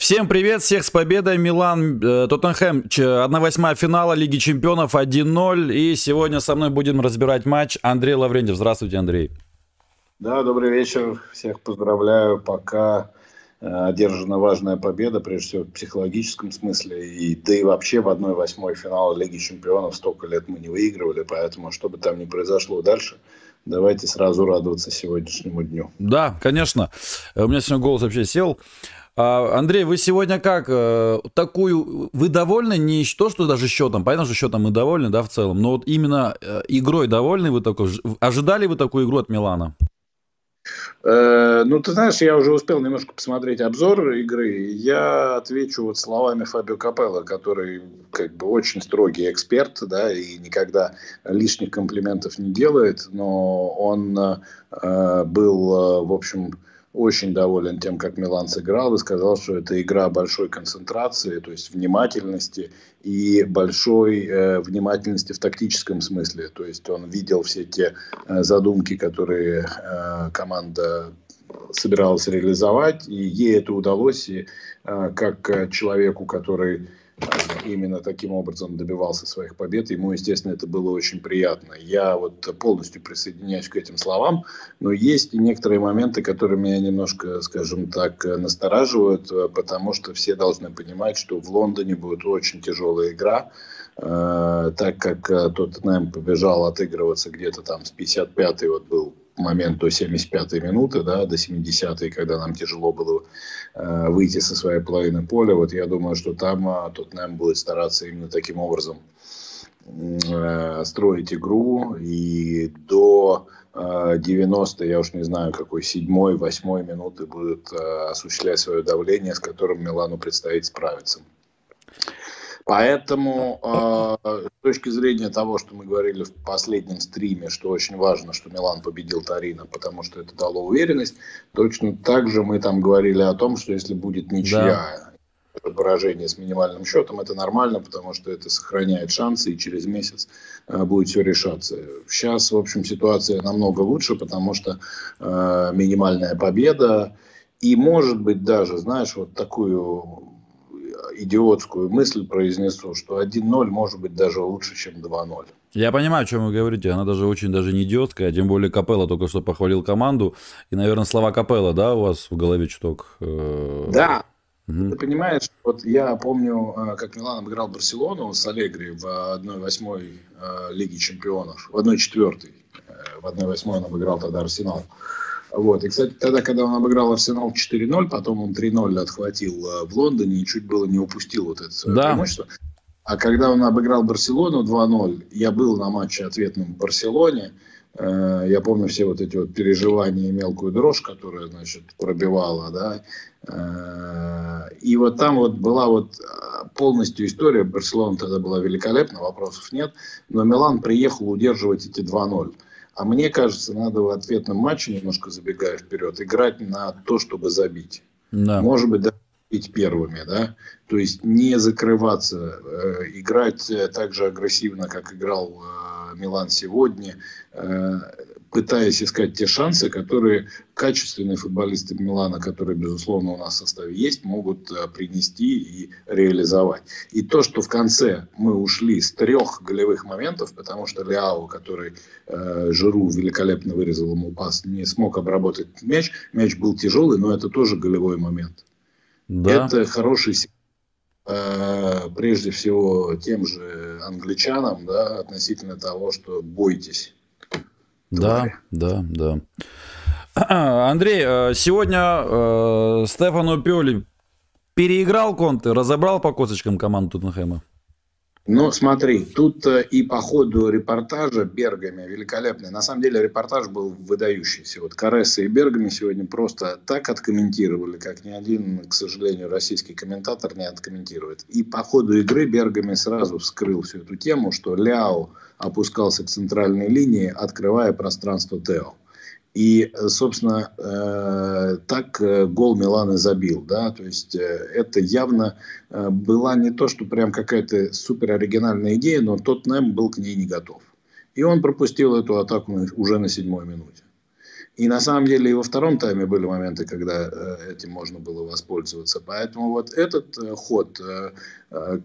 Всем привет, всех с победой. Милан, э, Тоттенхэм, 1-8 финала Лиги Чемпионов 1-0. И сегодня со мной будем разбирать матч Андрей Лаврентьев. Здравствуйте, Андрей. Да, добрый вечер. Всех поздравляю. Пока э, одержана важная победа, прежде всего в психологическом смысле. И, да и вообще в 1-8 финала Лиги Чемпионов столько лет мы не выигрывали. Поэтому, что бы там ни произошло дальше, давайте сразу радоваться сегодняшнему дню. Да, конечно. У меня сегодня голос вообще сел. А, Андрей, вы сегодня как? Э, такую, вы довольны не то, что даже счетом, понятно, что счетом мы довольны, да, в целом, но вот именно э, игрой довольны вы такой? Ожидали вы такую игру от Милана? Э, ну, ты знаешь, я уже успел немножко посмотреть обзор игры. Я отвечу вот словами Фабио Капелла, который как бы очень строгий эксперт, да, и никогда лишних комплиментов не делает, но он э, был, в общем, очень доволен тем, как Милан сыграл, и сказал, что это игра большой концентрации, то есть внимательности и большой э, внимательности в тактическом смысле. То есть он видел все те э, задумки, которые э, команда собиралась реализовать, и ей это удалось, и э, как человеку, который именно таким образом добивался своих побед. Ему, естественно, это было очень приятно. Я вот полностью присоединяюсь к этим словам, но есть и некоторые моменты, которые меня немножко, скажем так, настораживают, потому что все должны понимать, что в Лондоне будет очень тяжелая игра, э, так как э, Тоттенхэм побежал отыгрываться где-то там с 55-й, вот был момент до 75-й минуты, да, до 70-й, когда нам тяжело было э, выйти со своей половины поля. Вот я думаю, что там э, Тоттенхэм будет стараться именно таким образом э, строить игру. И до э, 90 я уж не знаю, какой седьмой, восьмой минуты будет э, осуществлять свое давление, с которым Милану предстоит справиться. Поэтому э, с точки зрения того, что мы говорили в последнем стриме, что очень важно, что Милан победил Тарина, потому что это дало уверенность, точно так же мы там говорили о том, что если будет ничья, да. поражение с минимальным счетом, это нормально, потому что это сохраняет шансы, и через месяц э, будет все решаться. Сейчас, в общем, ситуация намного лучше, потому что э, минимальная победа, и может быть даже, знаешь, вот такую идиотскую мысль произнесу, что 1-0 может быть даже лучше, чем 2-0. Я понимаю, о чем вы говорите. Она даже очень даже не идиотская. Тем более Капелла только что похвалил команду. И, наверное, слова Капелла, да, у вас в голове чуток? Э, да. Угу. Ты понимаешь, вот я помню, э, как Милан обыграл Барселону с Аллегри в 1-8 э, Лиги Чемпионов, в 1-4. В 1-8 он обыграл тогда Арсенал. Вот. И, кстати, тогда, когда он обыграл Арсенал 4-0, потом он 3-0 отхватил э, в Лондоне и чуть было не упустил вот это свое да. преимущество. А когда он обыграл Барселону 2-0, я был на матче ответном в Барселоне. Э, я помню все вот эти вот переживания и мелкую дрожь, которая, значит, пробивала, да. Э, и вот там вот была вот полностью история. Барселона тогда была великолепна, вопросов нет. Но Милан приехал удерживать эти 2-0. А мне кажется, надо в ответном матче, немножко забегая вперед, играть на то, чтобы забить. Да. Может быть, даже бить первыми, да. То есть не закрываться, э, играть так же агрессивно, как играл э, Милан сегодня, э, пытаясь искать те шансы, которые качественные футболисты Милана, которые, безусловно, у нас в составе есть, могут э, принести и реализовать. И то, что в конце мы ушли с трех голевых моментов, потому что Ляо, который э, Жиру великолепно вырезал ему пас, не смог обработать мяч, мяч был тяжелый, но это тоже голевой момент. Да. Это хороший э, прежде всего тем же англичанам, да, относительно того, что бойтесь да, да, да. Андрей, э, сегодня э, Стефану Пиоли переиграл Конте, разобрал по косточкам команду Тоттенхэма? Ну, смотри, тут э, и по ходу репортажа Бергами великолепный. На самом деле репортаж был выдающийся. Вот Кареса и Бергами сегодня просто так откомментировали, как ни один, к сожалению, российский комментатор не откомментирует. И по ходу игры Бергами сразу вскрыл всю эту тему, что Ляо опускался к центральной линии, открывая пространство Тео. И, собственно, э, так э, гол Милана забил. Да? То есть э, это явно была не то, что прям какая-то супер оригинальная идея, но тот Тоттенхэм был к ней не готов. И он пропустил эту атаку уже на седьмой минуте. И на самом деле и во втором тайме были моменты, когда э, этим можно было воспользоваться. Поэтому вот этот э, ход, э,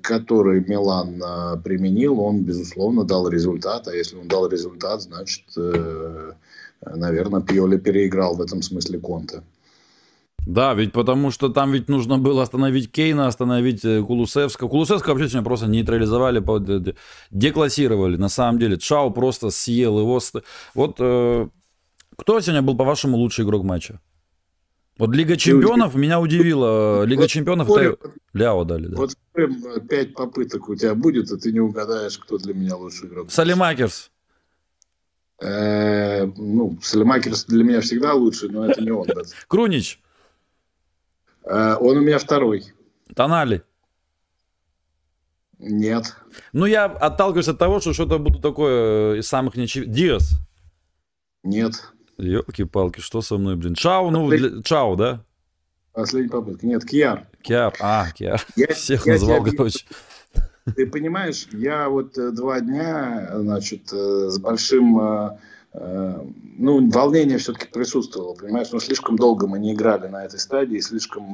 который Милан применил, он, безусловно, дал результат. А если он дал результат, значит, наверное, Пьоли переиграл в этом смысле Конте. Да, ведь потому что там ведь нужно было остановить Кейна, остановить Кулусевского. Кулусевского вообще сегодня просто нейтрализовали, деклассировали. На самом деле, Чао просто съел его. Вот кто сегодня был, по-вашему, лучший игрок матча? Вот Лига Чемпионов меня удивила. Лига вот Чемпионов это Ляо дали. Да. Вот пять попыток у тебя будет, а ты не угадаешь, кто для меня лучший игрок. Салимакерс. Э, ну, Салимакерс для меня всегда лучший, но это не он. Крунич. Э, он у меня второй. Тонали. Нет. Ну, я отталкиваюсь от того, что что-то буду такое из самых неочевидных. Диас. Нет. Елки-палки, что со мной, блин? Чао, ну, для... Чао, да? Последняя попытка. Нет, Киар. Киар, а, Киар. Я, Всех я, назвал, короче. Ты понимаешь, я вот э, два дня, значит, э, с большим, э, ну, волнение все-таки присутствовало, понимаешь, но слишком долго мы не играли на этой стадии, слишком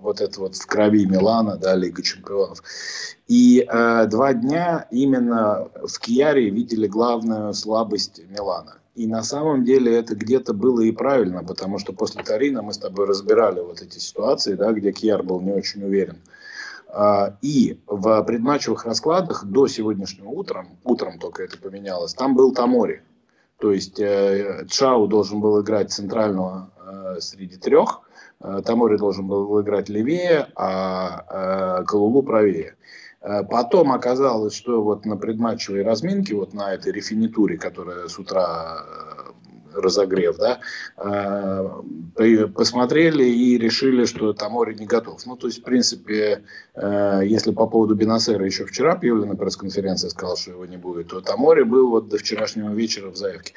вот это вот в крови Милана, да, Лига Чемпионов. И два дня именно в Кияре видели главную слабость Милана. И на самом деле это где-то было и правильно, потому что после Тарина мы с тобой разбирали вот эти ситуации, да, где Кьяр был не очень уверен. А, и в предматчевых раскладах до сегодняшнего утра, утром только это поменялось, там был Тамори. То есть э, Чау должен был играть центрального э, среди трех, э, Тамори должен был играть левее, а Калулу правее. Потом оказалось, что вот на предматчевой разминке, вот на этой рефинитуре, которая с утра разогрев, да, э, посмотрели и решили, что Тамори не готов. Ну, то есть, в принципе, если по поводу Бенасера еще вчера Пьюли на пресс-конференции сказал, что его не будет, то Тамори был вот до вчерашнего вечера в заявке.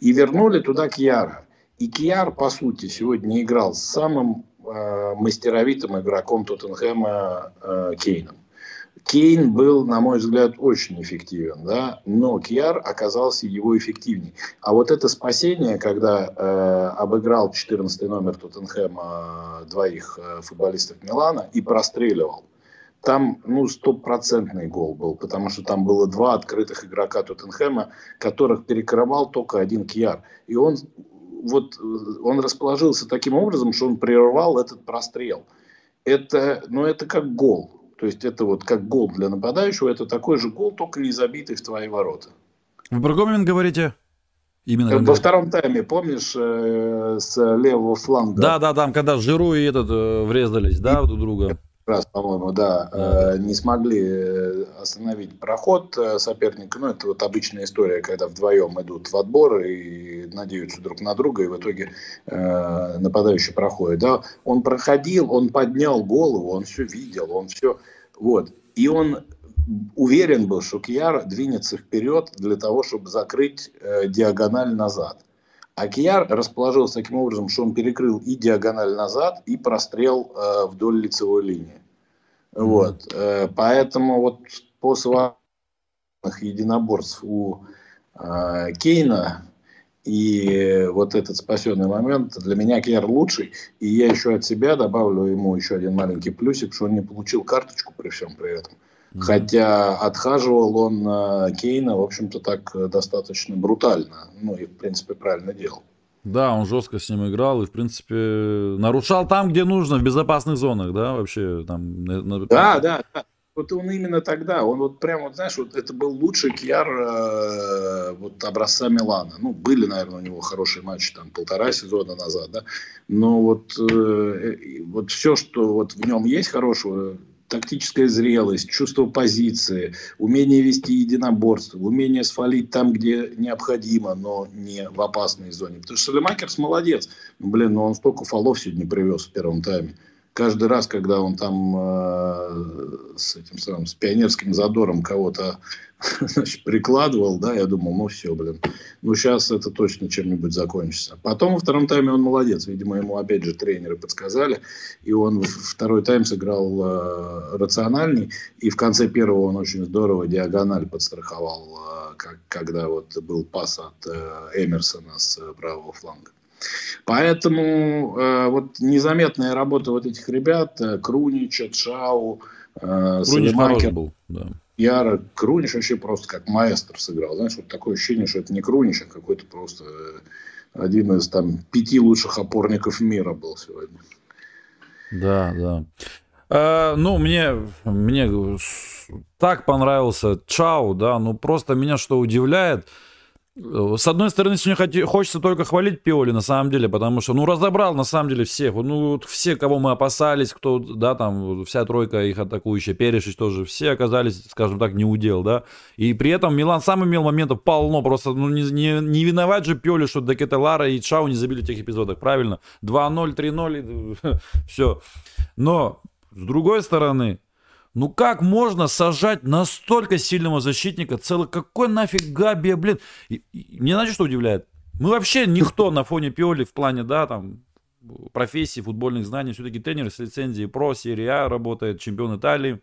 И вернули туда Кьяра. И Кьяр, по сути, сегодня играл с самым мастеровитым игроком Тоттенхэма Кейном. Кейн был, на мой взгляд, очень эффективен, да, но Кьяр оказался его эффективнее. А вот это спасение, когда э, обыграл 14 номер Тоттенхэма э, двоих э, футболистов Милана и простреливал, там, ну, стопроцентный гол был, потому что там было два открытых игрока Тоттенхэма, которых перекрывал только один Кьяр. И он, вот, он расположился таким образом, что он прервал этот прострел. Это, ну, это как гол. То есть это вот как гол для нападающего, это такой же гол, только не забитый в твои ворота. Вы про Гомин говорите? Именно Во втором тайме, помнишь, э, с левого фланга? Да, да, там, когда Жиру и этот э, врезались, да, друг друга раз, по-моему, да. Э, не смогли э, остановить проход э, соперника. Ну, это вот обычная история, когда вдвоем идут в отбор и надеются друг на друга, и в итоге э, нападающий проходит. Да? Он проходил, он поднял голову, он все видел, он все... Вот. И он уверен был, что Кьяр двинется вперед для того, чтобы закрыть э, диагональ назад. А Кияр расположился таким образом, что он перекрыл и диагональ назад, и прострел э, вдоль лицевой линии. Mm-hmm. Вот. Э, поэтому вот после единоборств у э, Кейна и вот этот спасенный момент для меня Кьяр лучший. И я еще от себя добавлю ему еще один маленький плюсик, что он не получил карточку при всем при этом. Хотя отхаживал он э, Кейна, в общем-то, так э, достаточно брутально. Ну и, в принципе, правильно делал. Да, он жестко с ним играл и, в принципе, нарушал там, где нужно, в безопасных зонах, да, вообще там. Да, да, да. Вот он именно тогда, он вот прям, вот знаешь, вот это был лучший Кьяр э, вот образца Милана. Ну, были, наверное, у него хорошие матчи там полтора сезона назад, да. Но вот, э, вот все, что вот в нем есть хорошего, тактическая зрелость, чувство позиции, умение вести единоборство, умение свалить там, где необходимо, но не в опасной зоне. Потому что Салемакерс молодец. Ну, блин, ну он столько фолов сегодня привез в первом тайме каждый раз, когда он там э, с этим самым, с пионерским задором кого-то значит, прикладывал, да, я думал, ну все, блин, ну сейчас это точно чем-нибудь закончится. Потом во втором тайме он молодец, видимо, ему опять же тренеры подсказали, и он второй тайм сыграл э, рациональный, и в конце первого он очень здорово диагональ подстраховал, э, как, когда вот был пас от э, Эмерсона с правого фланга. Поэтому э, вот незаметная работа вот этих ребят, э, Крунича, Чау, э, Крунич был, да. Яра, Крунич вообще просто как маэстро сыграл. Знаешь, вот такое ощущение, что это не Крунич, а какой-то просто э, один из там пяти лучших опорников мира был сегодня. Да, да. А, ну, мне, мне так понравился Чау, да, ну просто меня что удивляет – с одной стороны, сегодня хочется только хвалить Пиоли, на самом деле, потому что, ну, разобрал, на самом деле, всех. Ну, вот все, кого мы опасались, кто, да, там, вся тройка их атакующая, Перешич тоже, все оказались, скажем так, не удел, да. И при этом Милан сам имел моментов полно, просто, ну, не, не, не виноват же Пиоли, что Декетелара и Чау не забили в тех эпизодах, правильно? 2-0, 3-0, все. Но, с другой стороны, ну как можно сажать настолько сильного защитника? Целый какой нафиг Габи, блин? И, и, знаете, что удивляет? Мы вообще никто на фоне Пиоли в плане, да, там, профессии, футбольных знаний. Все-таки тренер с лицензией про, серия А работает, чемпион Италии.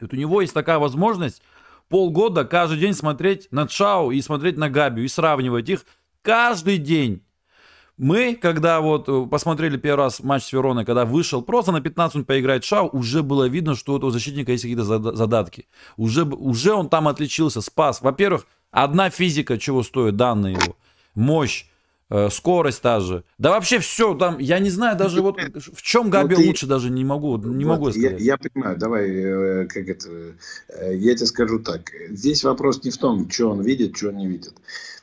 И вот у него есть такая возможность полгода каждый день смотреть на Чао и смотреть на Габи и сравнивать их каждый день. Мы, когда вот э, посмотрели первый раз матч с Вероной, когда вышел просто на 15 минут поиграть Шау, уже было видно, что у этого защитника есть какие-то задатки. Уже, уже он там отличился, спас. Во-первых, одна физика чего стоит, данные его. Мощь, скорость та же. Да вообще все там, я не знаю даже вот в чем Габи вот лучше даже не могу, не вот, могу сказать. Я, я понимаю, давай, э, как это, я тебе скажу так. Здесь вопрос не в том, что он видит, что он не видит.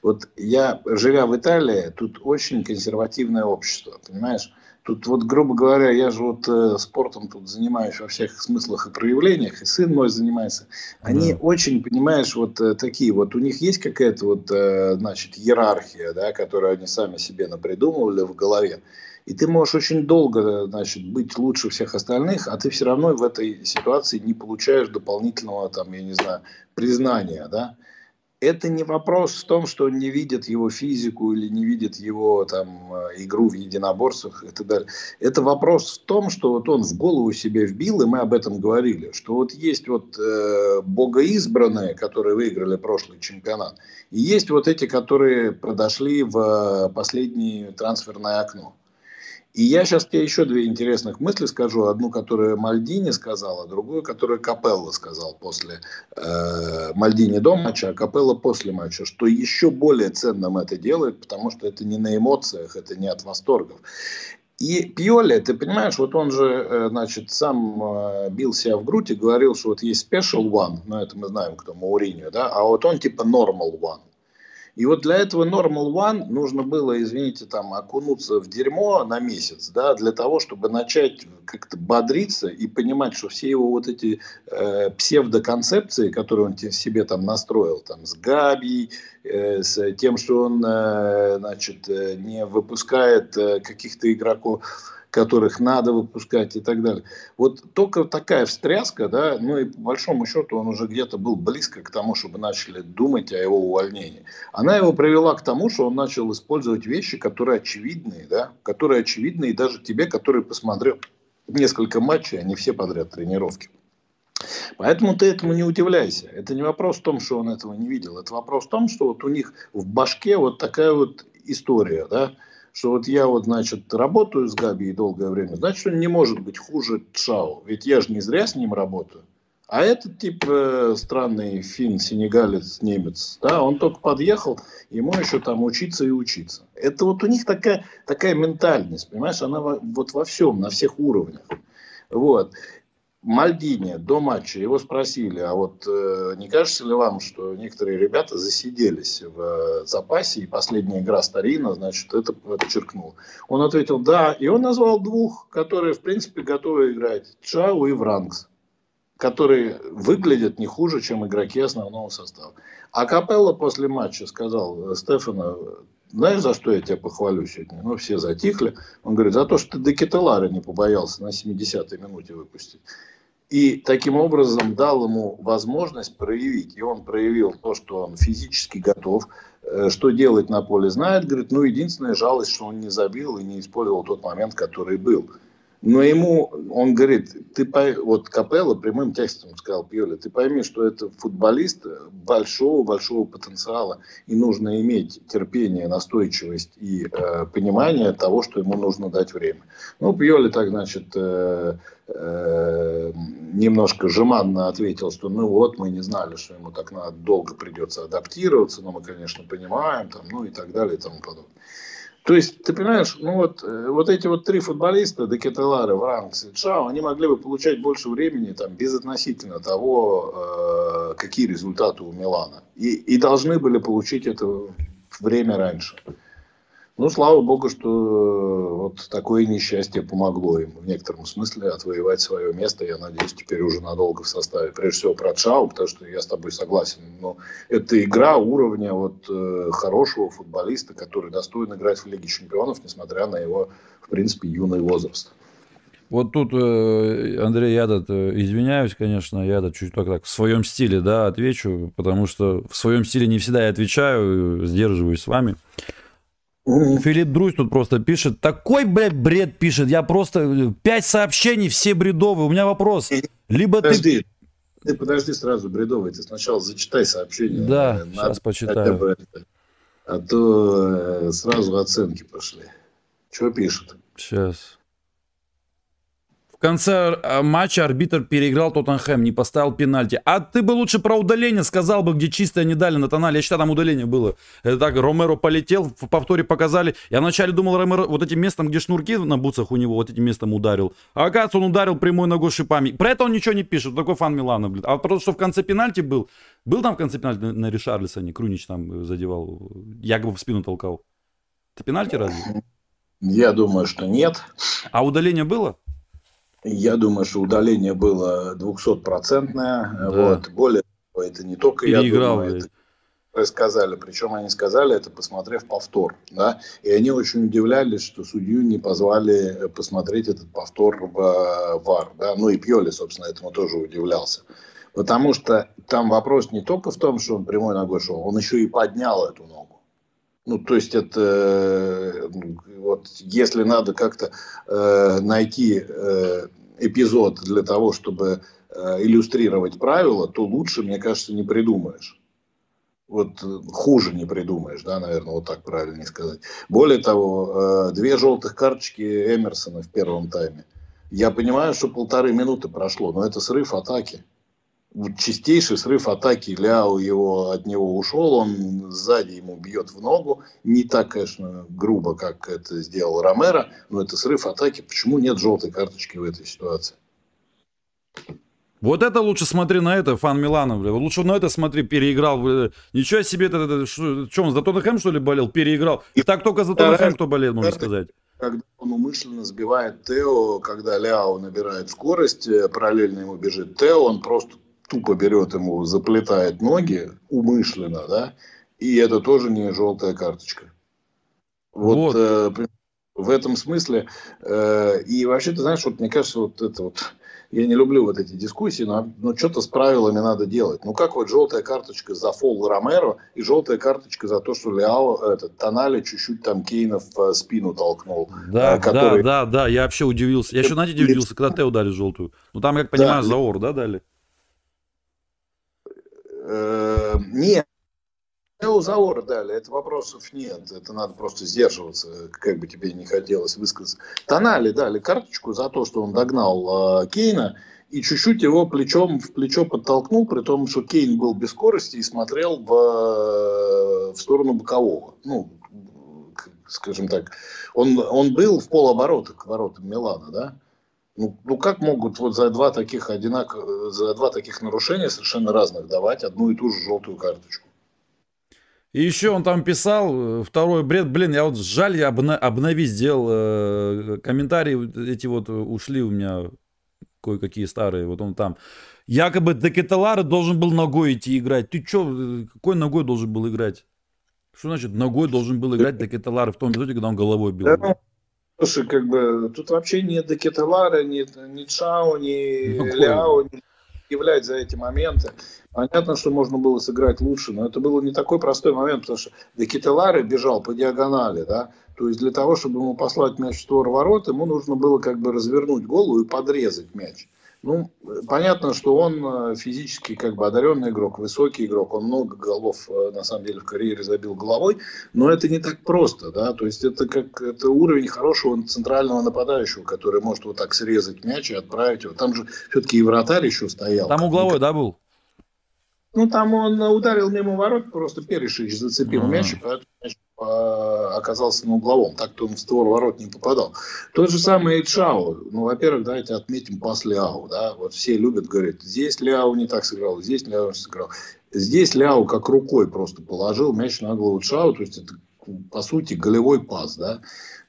Вот я, живя в Италии, тут очень консервативное общество, понимаешь? Тут вот, грубо говоря, я же вот э, спортом тут занимаюсь во всех смыслах и проявлениях, и сын мой занимается. Они да. очень, понимаешь, вот э, такие, вот у них есть какая-то вот, э, значит, иерархия, да, которую они сами себе напридумывали в голове. И ты можешь очень долго, значит, быть лучше всех остальных, а ты все равно в этой ситуации не получаешь дополнительного, там, я не знаю, признания, да это не вопрос в том, что он не видит его физику или не видит его там, э, игру в единоборствах и так далее. Это вопрос в том, что вот он в голову себе вбил, и мы об этом говорили, что вот есть вот э, богоизбранные, которые выиграли прошлый чемпионат, и есть вот эти, которые подошли в э, последнее трансферное окно. И я сейчас тебе еще две интересных мысли скажу. Одну, которую Мальдини сказал, а другую, которую Капелло сказал после э, Мальдини до матча, а Капелло после матча. Что еще более ценным это делает, потому что это не на эмоциях, это не от восторгов. И Пьоли, ты понимаешь, вот он же, э, значит, сам э, бил себя в грудь и говорил, что вот есть special one, ну это мы знаем, кто Мауриньо, да, а вот он типа normal one. И вот для этого Normal One нужно было, извините, там окунуться в дерьмо на месяц, да, для того, чтобы начать как-то бодриться и понимать, что все его вот эти э, псевдоконцепции, которые он себе там настроил, там с Габи, э, с тем, что он, э, значит, э, не выпускает э, каких-то игроков, которых надо выпускать и так далее. Вот только такая встряска, да, ну и по большому счету он уже где-то был близко к тому, чтобы начали думать о его увольнении. Она его привела к тому, что он начал использовать вещи, которые очевидные, да, которые очевидные даже тебе, который посмотрел несколько матчей, а не все подряд тренировки. Поэтому ты этому не удивляйся. Это не вопрос в том, что он этого не видел. Это вопрос в том, что вот у них в башке вот такая вот история, да, что вот я вот, значит, работаю с Габи долгое время, значит, он не может быть хуже Чао. Ведь я же не зря с ним работаю. А этот тип э, странный фин, сенегалец, немец, да, он только подъехал, ему еще там учиться и учиться. Это вот у них такая, такая ментальность, понимаешь, она во, вот во всем, на всех уровнях. Вот. Мальдини до матча его спросили, а вот э, не кажется ли вам, что некоторые ребята засиделись в э, запасе, и последняя игра Старина, значит, это подчеркнул. Он ответил «да», и он назвал двух, которые, в принципе, готовы играть, Чау и Вранкс, которые выглядят не хуже, чем игроки основного состава. А Капелло после матча сказал Стефана, знаешь, за что я тебя похвалю сегодня? Ну, все затихли. Он говорит, за то, что ты до Кетелара не побоялся на 70-й минуте выпустить. И таким образом дал ему возможность проявить. И он проявил то, что он физически готов, э, что делать на поле знает. Говорит, ну, единственная жалость, что он не забил и не использовал тот момент, который был. Но ему, он говорит, ты вот Капелло прямым текстом сказал Пьоли, ты пойми, что это футболист большого-большого потенциала, и нужно иметь терпение, настойчивость и э, понимание того, что ему нужно дать время. Ну, Пьоли так, значит, э, э, немножко жеманно ответил, что ну вот, мы не знали, что ему так надо, долго придется адаптироваться, но мы, конечно, понимаем, там, ну и так далее и тому подобное. То есть, ты понимаешь, ну вот, э, вот эти вот три футболиста, Декетелары, Вранкс и Чао, они могли бы получать больше времени там, безотносительно того, э, какие результаты у Милана. И, и должны были получить это время раньше. Ну, слава богу, что э, вот такое несчастье помогло им в некотором смысле отвоевать свое место. Я надеюсь, теперь уже надолго в составе. Прежде всего про Чау, потому что я с тобой согласен. Но это игра уровня вот э, хорошего футболиста, который достоин играть в Лиге Чемпионов, несмотря на его, в принципе, юный возраст. Вот тут, э, Андрей, я тут извиняюсь, конечно, я тут чуть так, так в своем стиле, да, отвечу, потому что в своем стиле не всегда я отвечаю, сдерживаюсь с вами. Филипп Друзь тут просто пишет. Такой, блядь, бред пишет. Я просто... Э, пять сообщений, все бредовые. У меня вопрос. Либо подожди, ты... Ты подожди сразу, бредовый. Ты сначала зачитай сообщение. Да, Надо сейчас почитаю. А то э, сразу оценки пошли. Что пишет? Сейчас. В конце э, матча арбитр переиграл Тоттенхэм, не поставил пенальти. А ты бы лучше про удаление сказал бы, где чистое не дали на тонале. Я считаю, там удаление было. Это так, Ромеро полетел, в повторе показали. Я вначале думал, Ромеро вот этим местом, где шнурки на бутсах у него, вот этим местом ударил. А оказывается, он ударил прямой ногой шипами. Про это он ничего не пишет. Такой фан Милана, блин. А просто, что в конце пенальти был. Был там в конце пенальти на, на Ришарлисоне. Крунич там задевал. Якобы в спину толкал. Это пенальти разве? Я думаю, что нет. А удаление было? Я думаю, что удаление было 200-процентное. Да. Вот. Более того, это не только Переиграл, я думаю, это сказали. Причем они сказали это, посмотрев повтор. Да? И они очень удивлялись, что судью не позвали э, посмотреть этот повтор в э, ВАР. Да? Ну и Пьоли, собственно, этому тоже удивлялся. Потому что там вопрос не только в том, что он прямой ногой шел, он еще и поднял эту ногу. Ну, то есть это э, вот если надо как-то э, найти э, эпизод для того, чтобы э, иллюстрировать правила, то лучше, мне кажется, не придумаешь. Вот э, хуже не придумаешь, да, наверное, вот так правильно сказать. Более того, э, две желтых карточки Эмерсона в первом тайме. Я понимаю, что полторы минуты прошло, но это срыв атаки чистейший срыв атаки. Ляо его, от него ушел, он сзади ему бьет в ногу. Не так, конечно, грубо, как это сделал Ромеро, но это срыв атаки. Почему нет желтой карточки в этой ситуации? Вот это лучше смотри на это, фан Милана, бля. Лучше на это смотри, переиграл. Бля. Ничего себе, это, это, что, что он за Тоттенхэм, что ли, болел? Переиграл. И так только за Тоттенхэм, кто болел, можно сказать. Когда он умышленно сбивает Тео, когда Ляо набирает скорость, э, параллельно ему бежит Тео, он просто тупо берет ему, заплетает ноги умышленно, да, и это тоже не желтая карточка. Вот, вот. Э, в этом смысле, э, и вообще, ты знаешь, вот мне кажется, вот это вот, я не люблю вот эти дискуссии, но, но что-то с правилами надо делать. Ну, как вот желтая карточка за фол Ромеро и желтая карточка за то, что Леао, этот, Тонали чуть-чуть там Кейна в спину толкнул. Да, э, который... да, да, да, я вообще удивился. Я еще, знаете, удивился, когда Тео дали желтую. Ну, там, как понимаю, да, Заор, да, дали? Э, нет, Заора дали, это вопросов нет. Это надо просто сдерживаться, как бы тебе не хотелось высказаться. Тонали дали карточку за то, что он догнал э, Кейна и чуть-чуть его плечом в плечо подтолкнул, при том, что Кейн был без скорости и смотрел в, в сторону бокового. Ну, скажем так, он, он был в полоборота к воротам Милана, да? Ну, ну как могут вот за два таких одинак... за два таких нарушения совершенно разных давать одну и ту же желтую карточку? И еще он там писал, э, второй бред, блин, я вот жаль, я обна- обнови сделал э, комментарии, эти вот ушли у меня кое-какие старые, вот он там. Якобы Декеталары должен был ногой идти играть. Ты что, какой ногой должен был играть? Что значит ногой должен был играть Декеталары в том эпизоде, когда он головой бил? Да, Слушай, как бы тут вообще ни Декеталара, ни, ни Чао, ни ну, Ляо не являют за эти моменты. Понятно, что можно было сыграть лучше, но это был не такой простой момент, потому что Декеталаре бежал по диагонали, да, То есть для того, чтобы ему послать мяч в створ ворот, ему нужно было как бы развернуть голову и подрезать мяч. Ну, понятно, что он э, физически как бы одаренный игрок, высокий игрок, он много голов э, на самом деле в карьере забил головой, но это не так просто, да, то есть это как это уровень хорошего центрального нападающего, который может вот так срезать мяч и отправить его. Там же все-таки и вратарь еще стоял. Там угловой, да, был? Ну, там он ударил мимо ворот, просто Перешич зацепил А-а-а. мяч, и поэтому мяч а, оказался на угловом. Так-то он в створ ворот не попадал. Тот же самый Эйчао. Ну, во-первых, давайте отметим пас Ляо. Да? Вот все любят, говорят, здесь Ляо не так сыграл, здесь Ляо не сыграл. Здесь Ляо как рукой просто положил мяч на голову Чао. То есть это, по сути, голевой пас. Да?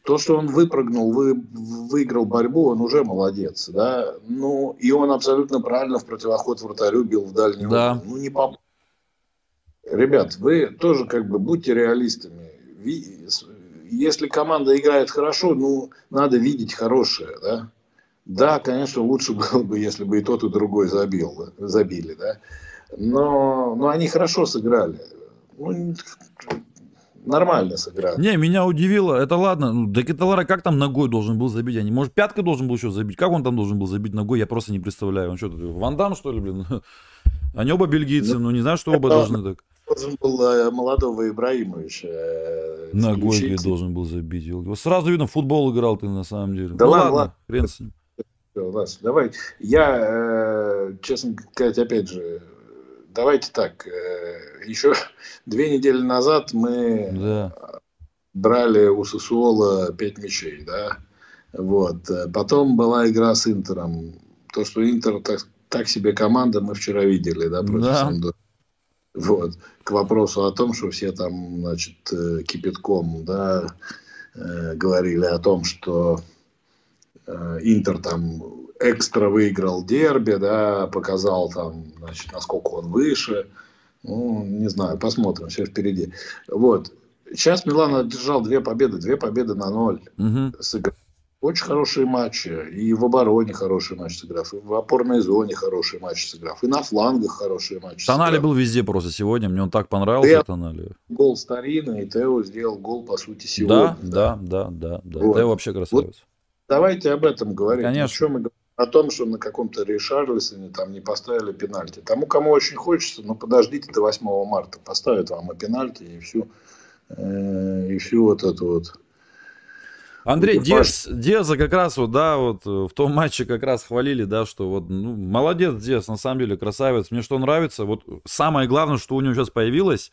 То, что он выпрыгнул, вы, выиграл борьбу, он уже молодец. Да? Ну, и он абсолютно правильно в противоход вратарю бил в дальний да. угол. Ну, не по... Ребят, вы тоже как бы будьте реалистами если команда играет хорошо, ну, надо видеть хорошее, да. Да, конечно, лучше было бы, если бы и тот, и другой забил, забили, да. Но, но они хорошо сыграли. Ну, нормально сыграли. Не, меня удивило. Это ладно. Ну, Декеталара как там ногой должен был забить? Они, может, пяткой должен был еще забить? Как он там должен был забить ногой? Я просто не представляю. Он что, Вандам, что ли, блин? Они оба бельгийцы, ну, не знаю, что оба должны так должен был э, молодого Ибраимовича э, Ногой должен был забить. Сразу видно, футбол играл ты на самом деле. Да ну, ладно, ладно, хрен с ним. Давай, я, э, честно сказать, опять же, давайте так, еще две недели назад мы да. брали у Сосуола пять мячей, да, вот. Потом была игра с Интером. То, что Интер так, так себе команда, мы вчера видели, да, против да. Сандора. Вот. К вопросу о том, что все там, значит, э, кипятком, да, э, говорили о том, что э, Интер там экстра выиграл дерби, да, показал там, значит, насколько он выше. Ну, не знаю, посмотрим, все впереди. Вот. Сейчас Милан одержал две победы, две победы на ноль. Угу. Сыграл очень хорошие матчи. И в обороне хороший матч сыграв, и в опорной зоне хороший матч сыграв, и на флангах хороший матч Тонали был везде просто сегодня. Мне он так понравился, Тео, Тонали. Гол старинный, и Тео сделал гол, по сути, сегодня. Да, да, да, да. да. Вот. Тео вообще красавец. Вот давайте об этом говорить. Конечно. О чем мы говорим? О том, что на каком-то Ришарлисоне там не поставили пенальти. Тому, кому очень хочется, ну подождите до 8 марта. Поставят вам и пенальти, и всю, э, и всю вот эту вот Андрей, Диас, Диаза как раз вот, да, вот э, в том матче как раз хвалили, да, что вот, ну, молодец Диас, на самом деле, красавец. Мне что нравится, вот самое главное, что у него сейчас появилось,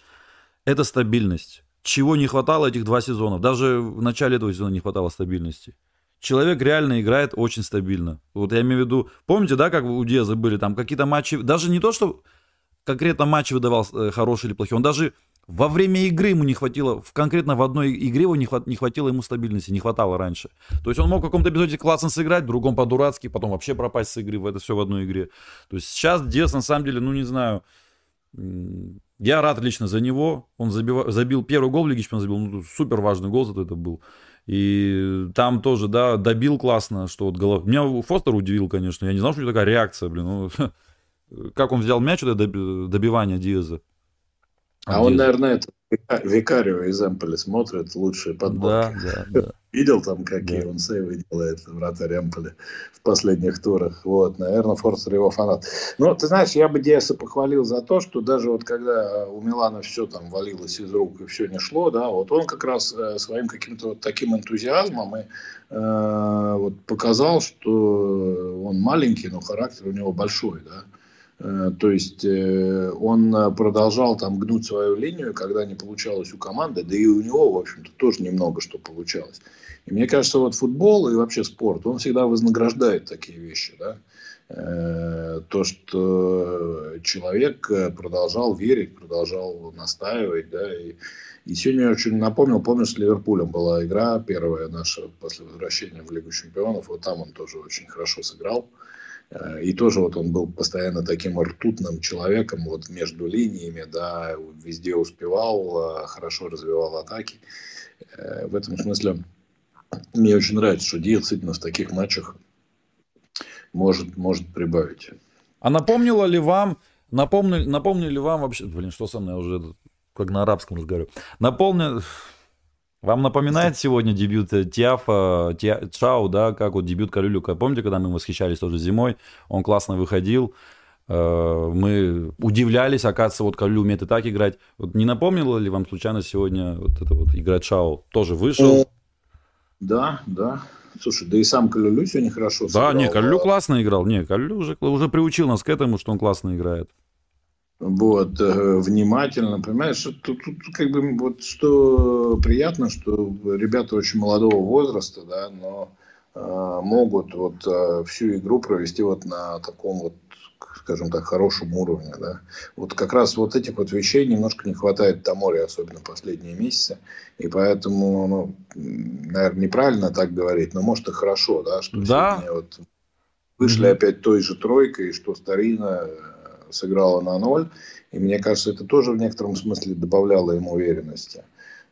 это стабильность. Чего не хватало этих два сезона. Даже в начале этого сезона не хватало стабильности. Человек реально играет очень стабильно. Вот я имею в виду, помните, да, как у Диаза были там какие-то матчи, даже не то, что конкретно матч выдавал э, хороший или плохой, он даже во время игры ему не хватило, в, конкретно в одной игре его не, хват, не хватило ему стабильности, не хватало раньше. То есть он мог в каком-то эпизоде классно сыграть, в другом по-дурацки, потом вообще пропасть с игры, в это все в одной игре. То есть сейчас Диас на самом деле, ну не знаю, я рад лично за него. Он забил, забил первый гол в Лиге Чемпионов, забил ну, супер важный гол зато это был. И там тоже, да, добил классно, что вот голов... Меня Фостер удивил, конечно. Я не знал, что у него такая реакция, блин. Ну, как он взял мяч, это добивание Диаза. А он, наверное, это Викарио из Эмполи смотрит лучшие подборки. Да, да, да. Видел там, какие да. он сейвы делает вратарь Эмполи в последних турах. Вот, наверное, Форстер его фанат. Но, ты знаешь, я бы Диаса похвалил за то, что даже вот когда у Милана все там валилось из рук и все не шло, да, вот он как раз э, своим каким-то вот таким энтузиазмом и э, вот показал, что он маленький, но характер у него большой, да. Э, то есть э, он продолжал там гнуть свою линию, когда не получалось у команды, да и у него, в общем-то, тоже немного что получалось. И мне кажется, вот футбол и вообще спорт, он всегда вознаграждает такие вещи, да. Э, то, что человек продолжал верить, продолжал настаивать, да, и, и сегодня я очень напомнил, помню, с Ливерпулем была игра первая наша после возвращения в Лигу Чемпионов, вот там он тоже очень хорошо сыграл. Э, и тоже вот он был постоянно таким ртутным человеком вот между линиями, да, везде успевал, э, хорошо развивал атаки. Э, в этом смысле мне очень нравится, что Диа действительно в таких матчах может, может прибавить. А напомнило ли вам, напомнили, напомнили вам вообще, блин, что со мной уже как на арабском разговариваю, напомнил, Вам напоминает сегодня дебют э, Тиафа, Тиа, Чао, да, как вот дебют Калюлюка? Помните, когда мы восхищались тоже зимой? Он классно выходил, э, мы удивлялись, оказывается, вот Калю умеет и так играть. Вот не напомнило ли вам случайно сегодня вот это вот игра Чао? Тоже вышел? Да, да. Слушай, да и сам Калюлю сегодня хорошо Да, сыграл. не, Калюлю классно играл. Не, Калюлю уже, уже приучил нас к этому, что он классно играет. Вот, э, внимательно, понимаешь, тут, тут как бы вот что приятно, что ребята очень молодого возраста, да, но э, могут вот э, всю игру провести вот на таком вот скажем так, хорошем уровне. Да. Вот как раз вот этих вот вещей немножко не хватает Таморе, особенно последние месяцы. И поэтому, ну, наверное, неправильно так говорить, но может и хорошо, да, что да. сегодня вот вышли mm-hmm. опять той же тройкой, что Старина э, сыграла на ноль. И мне кажется, это тоже в некотором смысле добавляло им уверенности.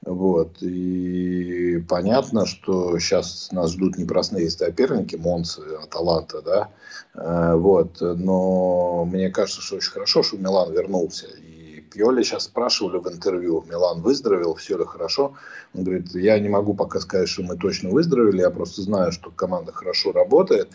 Вот. И понятно, что сейчас нас ждут непростые соперники, Монцы, Аталанта, да. Э, вот. Но мне кажется, что очень хорошо, что Милан вернулся. И Пьоли сейчас спрашивали в интервью, Милан выздоровел, все ли хорошо. Он говорит, я не могу пока сказать, что мы точно выздоровели, я просто знаю, что команда хорошо работает.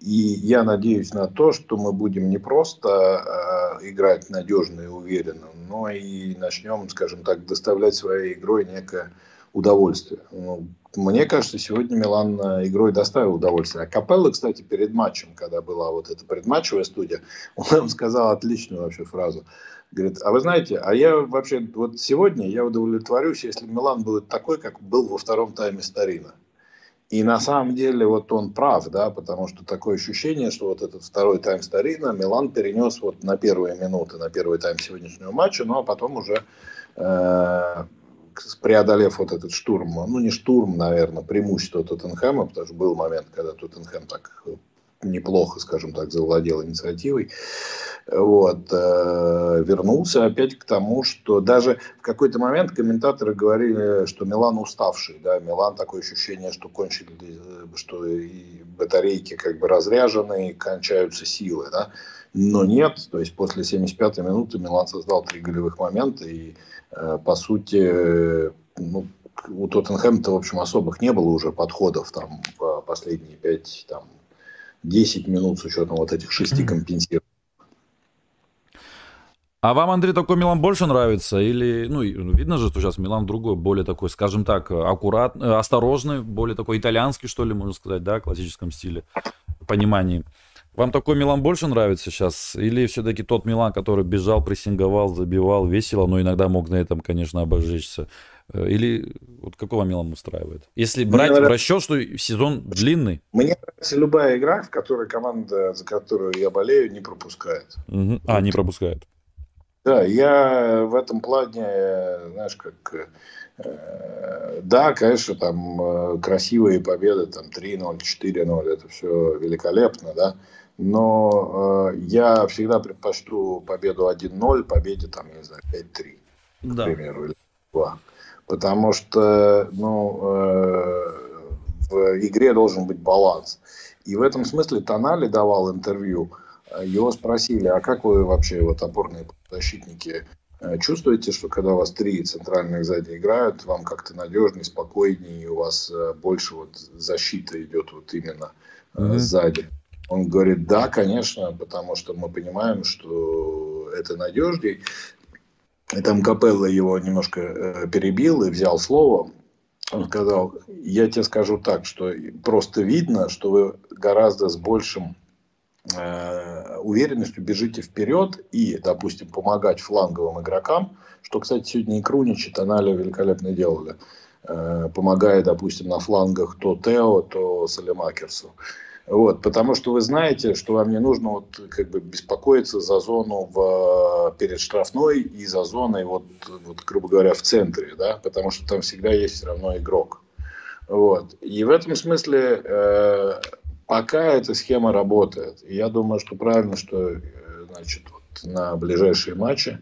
И я надеюсь на то, что мы будем не просто э, играть надежно и уверенно, но и начнем, скажем так, доставлять своей игрой некое удовольствие. Ну, мне кажется, сегодня Милан э, игрой доставил удовольствие. А Капелло, кстати, перед матчем, когда была вот эта предматчевая студия, он сказал отличную вообще фразу. Говорит, а вы знаете, а я вообще вот сегодня я удовлетворюсь, если Милан будет такой, как был во втором тайме Старина. И на самом деле вот он прав, да, потому что такое ощущение, что вот этот второй тайм Старина Милан перенес вот на первые минуты, на первый тайм сегодняшнего матча, ну а потом уже э, преодолев вот этот штурм, ну не штурм, наверное, преимущество Тоттенхэма, потому что был момент, когда Тоттенхэм так неплохо, скажем так, завладел инициативой, вот, э, вернулся опять к тому, что даже в какой-то момент комментаторы говорили, что Милан уставший, да, Милан такое ощущение, что кончили, что и батарейки как бы разряжены, и кончаются силы, да, но нет, то есть после 75-й минуты Милан создал три голевых момента, и э, по сути, ну, у Тоттенхэма-то, в общем, особых не было уже подходов там в последние пять там, 10 минут с учетом вот этих шести компенсированных. А вам, Андрей, такой Милан больше нравится? Или, ну, видно же, что сейчас Милан другой, более такой, скажем так, аккуратный, э, осторожный, более такой итальянский, что ли, можно сказать, да, в классическом стиле, понимании. Вам такой Милан больше нравится сейчас? Или все-таки тот Милан, который бежал, прессинговал, забивал, весело, но иногда мог на этом, конечно, обожечься? Э, или вот какого Милан устраивает? Если брать мне в расчет, что сезон длинный. Мне нравится любая игра, в которой команда, за которую я болею, не пропускает. Угу. А, не пропускает. Да, я в этом плане, знаешь, как... Э, да, конечно, там э, красивые победы, там 3-0, 4-0, это все великолепно, да, но э, я всегда предпочту победу 1-0, победе, там, не знаю, 5-3, да. к примеру, или 2. Потому что, ну, э, в игре должен быть баланс. И в этом смысле Тонали давал интервью. Его спросили, а как вы вообще, вот опорные защитники, э, чувствуете, что когда у вас три центральных сзади играют, вам как-то надежнее, спокойнее, и у вас э, больше вот защита идет вот именно mm-hmm. сзади? Он говорит, да, конечно, потому что мы понимаем, что это надежнее. И там Капелло его немножко э, перебил и взял слово. Он сказал, я тебе скажу так, что просто видно, что вы гораздо с большим э, уверенностью бежите вперед и, допустим, помогать фланговым игрокам, что, кстати, сегодня и Крунич, и Тонали великолепно делали, э, помогая, допустим, на флангах то Тео, то Салемакерсу. Вот, потому что вы знаете, что вам не нужно вот, как бы беспокоиться за зону в, перед штрафной и за зоной, вот, вот, грубо говоря, в центре, да, потому что там всегда есть все равно игрок. Вот. И в этом смысле э, пока эта схема работает. И я думаю, что правильно, что э, значит, вот, на ближайшие матчи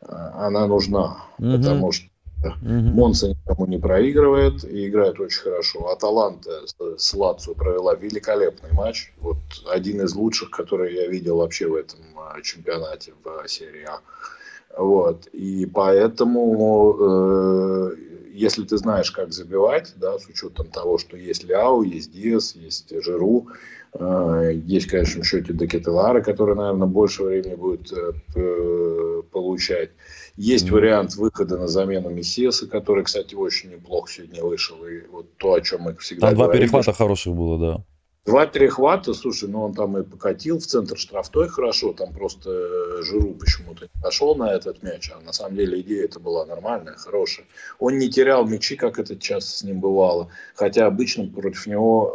э, она нужна. Угу. Потому что Угу. Монса никому не проигрывает и играет очень хорошо. Аталанта с Лацо провела великолепный матч. Вот один из лучших, который я видел вообще в этом а, чемпионате в серии А. Вот. И поэтому, э, если ты знаешь, как забивать, да, с учетом того, что есть Ляо, есть Диас, есть Жиру, э, есть, конечно, в счете Декетелара, который, наверное, больше времени будет э, получать. Есть mm-hmm. вариант выхода на замену Мессиаса, который, кстати, очень неплохо сегодня вышел. И вот то, о чем мы всегда Там говорим, два перехвата хороших было, да. Два перехвата, слушай, ну он там и покатил в центр штрафной хорошо, там просто э, Жиру почему-то не пошел на этот мяч, а на самом деле идея это была нормальная, хорошая. Он не терял мячи, как это часто с ним бывало, хотя обычно против него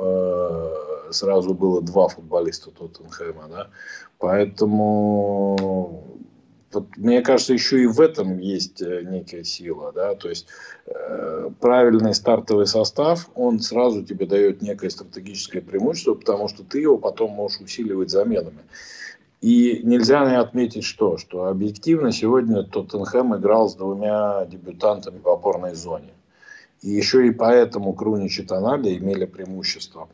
э, сразу было два футболиста Тоттенхэма, да, поэтому вот, мне кажется, еще и в этом есть э, некая сила, да, то есть э, правильный стартовый состав, он сразу тебе дает некое стратегическое преимущество, потому что ты его потом можешь усиливать заменами. И нельзя не отметить что, что объективно сегодня Тоттенхэм играл с двумя дебютантами в опорной зоне. И еще и поэтому Крунич и Тонали имели преимущество.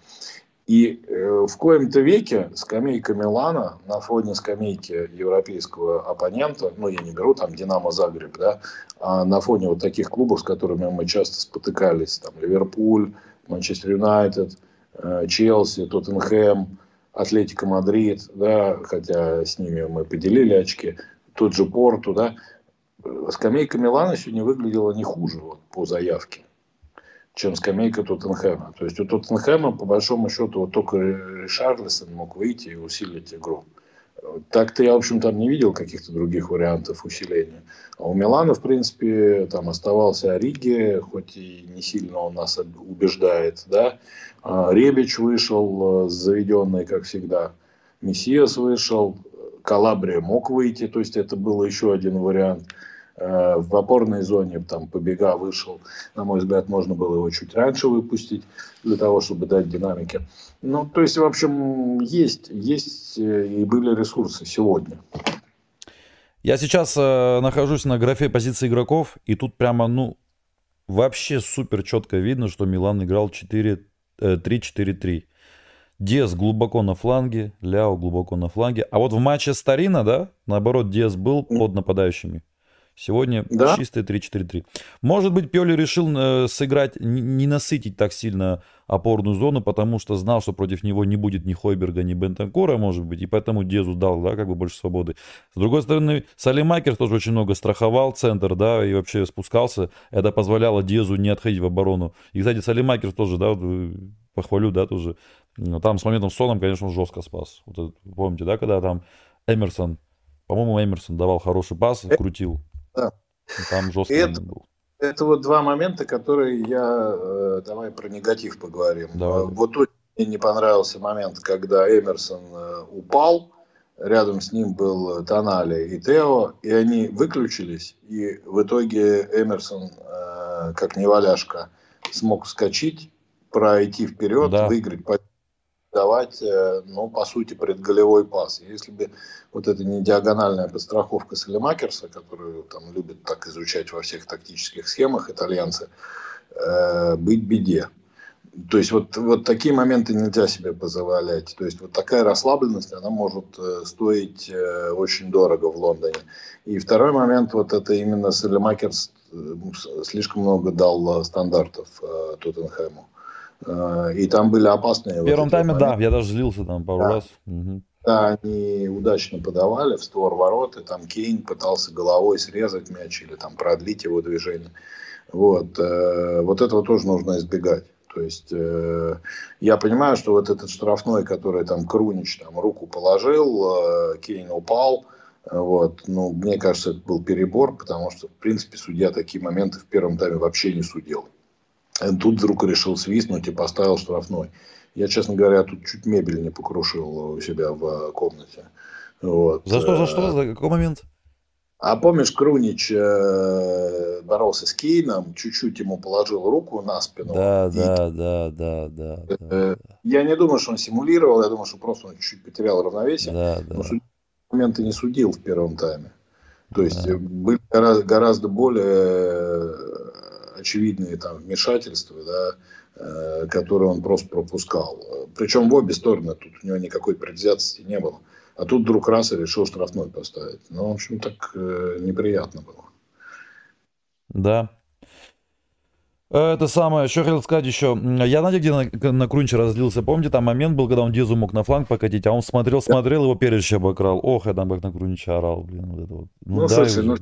И э, в коем-то веке скамейка Милана на фоне скамейки европейского оппонента, ну я не беру там Динамо Загреб, да, а на фоне вот таких клубов, с которыми мы часто спотыкались, там Ливерпуль, Манчестер Юнайтед, э, Челси, Тоттенхэм, Атлетика Мадрид, да, хотя с ними мы поделили очки, тот же Порту, да, скамейка Милана сегодня выглядела не хуже вот, по заявке чем скамейка Тоттенхэма. То есть у Тоттенхэма, по большому счету, вот только Ришарлисон мог выйти и усилить игру. Так-то я, в общем, там не видел каких-то других вариантов усиления. А у Милана, в принципе, там оставался Ориги, хоть и не сильно он нас убеждает, да. А Ребич вышел, э, заведенный, как всегда. Мессиас вышел, Калабрия мог выйти, то есть это был еще один вариант – в опорной зоне там побега вышел. На мой взгляд, можно было его чуть раньше выпустить для того, чтобы дать динамики. Ну, то есть, в общем, есть, есть э, и были ресурсы сегодня. Я сейчас э, нахожусь на графе позиции игроков, и тут прямо, ну, вообще супер четко видно, что Милан играл 4, э, 3-4-3. Диас глубоко на фланге, Ляо глубоко на фланге. А вот в матче Старина, да, наоборот, Диас был под нападающими. Сегодня да? чистые 3-4-3. Может быть, Пьоли решил э, сыграть, не насытить так сильно опорную зону, потому что знал, что против него не будет ни Хойберга, ни Бентенкора, может быть, и поэтому Дезу дал, да, как бы больше свободы. С другой стороны, Салимакер тоже очень много страховал центр, да, и вообще спускался. Это позволяло Дезу не отходить в оборону. И, кстати, Салимакер тоже, да, э, похвалю, да, тоже. Там с моментом Соном, конечно, он жестко спас. Вот это, помните, да, когда там Эмерсон, по-моему, Эмерсон давал хороший пас, э, крутил. Да. Там жестко это, был. Это вот два момента, которые я... Э, давай про негатив поговорим. Давай. Вот тут мне не понравился момент, когда Эмерсон э, упал, рядом с ним был Тонали и Тео, и они выключились, и в итоге Эмерсон, э, как неваляшка, смог вскочить, пройти вперед, да. выиграть давать, э, ну, по сути, предголевой пас. Если бы вот эта не диагональная подстраховка Салемакерса, которую там любят так изучать во всех тактических схемах итальянцы, э, быть беде. То есть вот, вот такие моменты нельзя себе позволять. То есть вот такая расслабленность, она может э, стоить э, очень дорого в Лондоне. И второй момент, вот это именно Салемакерс слишком много дал стандартов Тоттенхэму. Э, и там были опасные... В первом вот тайме, да, я даже злился там пару да. раз. Угу. Да, они удачно подавали в створ ворот, и там Кейн пытался головой срезать мяч или там продлить его движение. Вот, э, вот этого тоже нужно избегать. То есть э, я понимаю, что вот этот штрафной, который там Крунич там руку положил, э, Кейн упал, вот, ну, мне кажется, это был перебор, потому что, в принципе, судья такие моменты в первом тайме вообще не судил. Тут вдруг решил свистнуть и поставил штрафной. Я, честно говоря, тут чуть мебель не покрушил у себя в комнате. Вот. За что, за что? За какой момент? А помнишь, Крунич э, боролся с Кейном, чуть-чуть ему положил руку на спину. Да, и, да, да, да, да, э, да. Я не думаю, что он симулировал, я думаю, что просто он чуть-чуть потерял равновесие. Да, да. Но моменты не судил в первом тайме. То есть да. были гораздо, гораздо более очевидные там вмешательства, да, э, которые он просто пропускал. Причем в обе стороны тут у него никакой предвзятости не было. А тут вдруг раз и решил штрафной поставить. Ну, в общем, так э, неприятно было. Да, это самое, что хотел сказать еще. Я, знаете, где на, на Крунче разлился? Помните, там момент был, когда он Дизу мог на фланг покатить, а он смотрел, смотрел, его передача обокрал. Ох, я там как на Крунче орал, блин, вот это вот. Ну, ну слушай, ну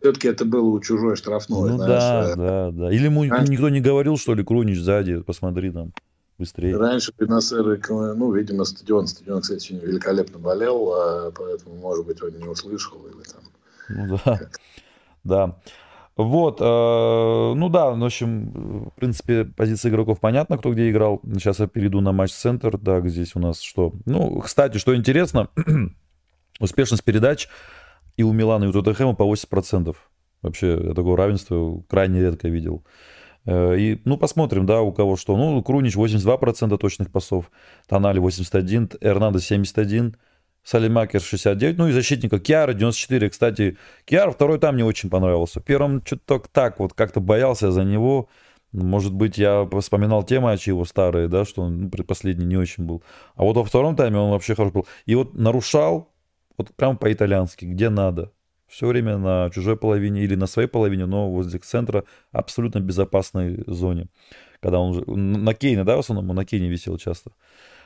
все-таки это было у чужой штрафной, Ну знаешь, да, э... да, да. Или ему раньше... никто не говорил, что ли, Крунич сзади, посмотри там, быстрее. Раньше Бенасер, ну, видимо, стадион, стадион, кстати, великолепно болел, а поэтому, может быть, он не услышал или там... Ну да, да. Вот, э, ну да, в общем, в принципе, позиция игроков понятна, кто где играл. Сейчас я перейду на матч-центр. Так, здесь у нас что? Ну, кстати, что интересно, успешность передач и у Милана, и у Тоттенхэма по 80%. Вообще, я такого равенства крайне редко видел. Э, и, ну, посмотрим, да, у кого что. Ну, Крунич 82% точных пасов, Тонали 81, Эрнандо 71, Салимакер 69, ну и защитника Киара 94. Кстати, Киар второй там не очень понравился. В первом что-то так вот как-то боялся за него. Может быть, я вспоминал те матчи его старые, да, что он ну, последний не очень был. А вот во втором тайме он вообще хорош был. И вот нарушал вот прям по-итальянски, где надо. Все время на чужой половине или на своей половине, но возле центра абсолютно безопасной зоне. Когда он уже... На Кейне, да, в основном? На Кейне висел часто.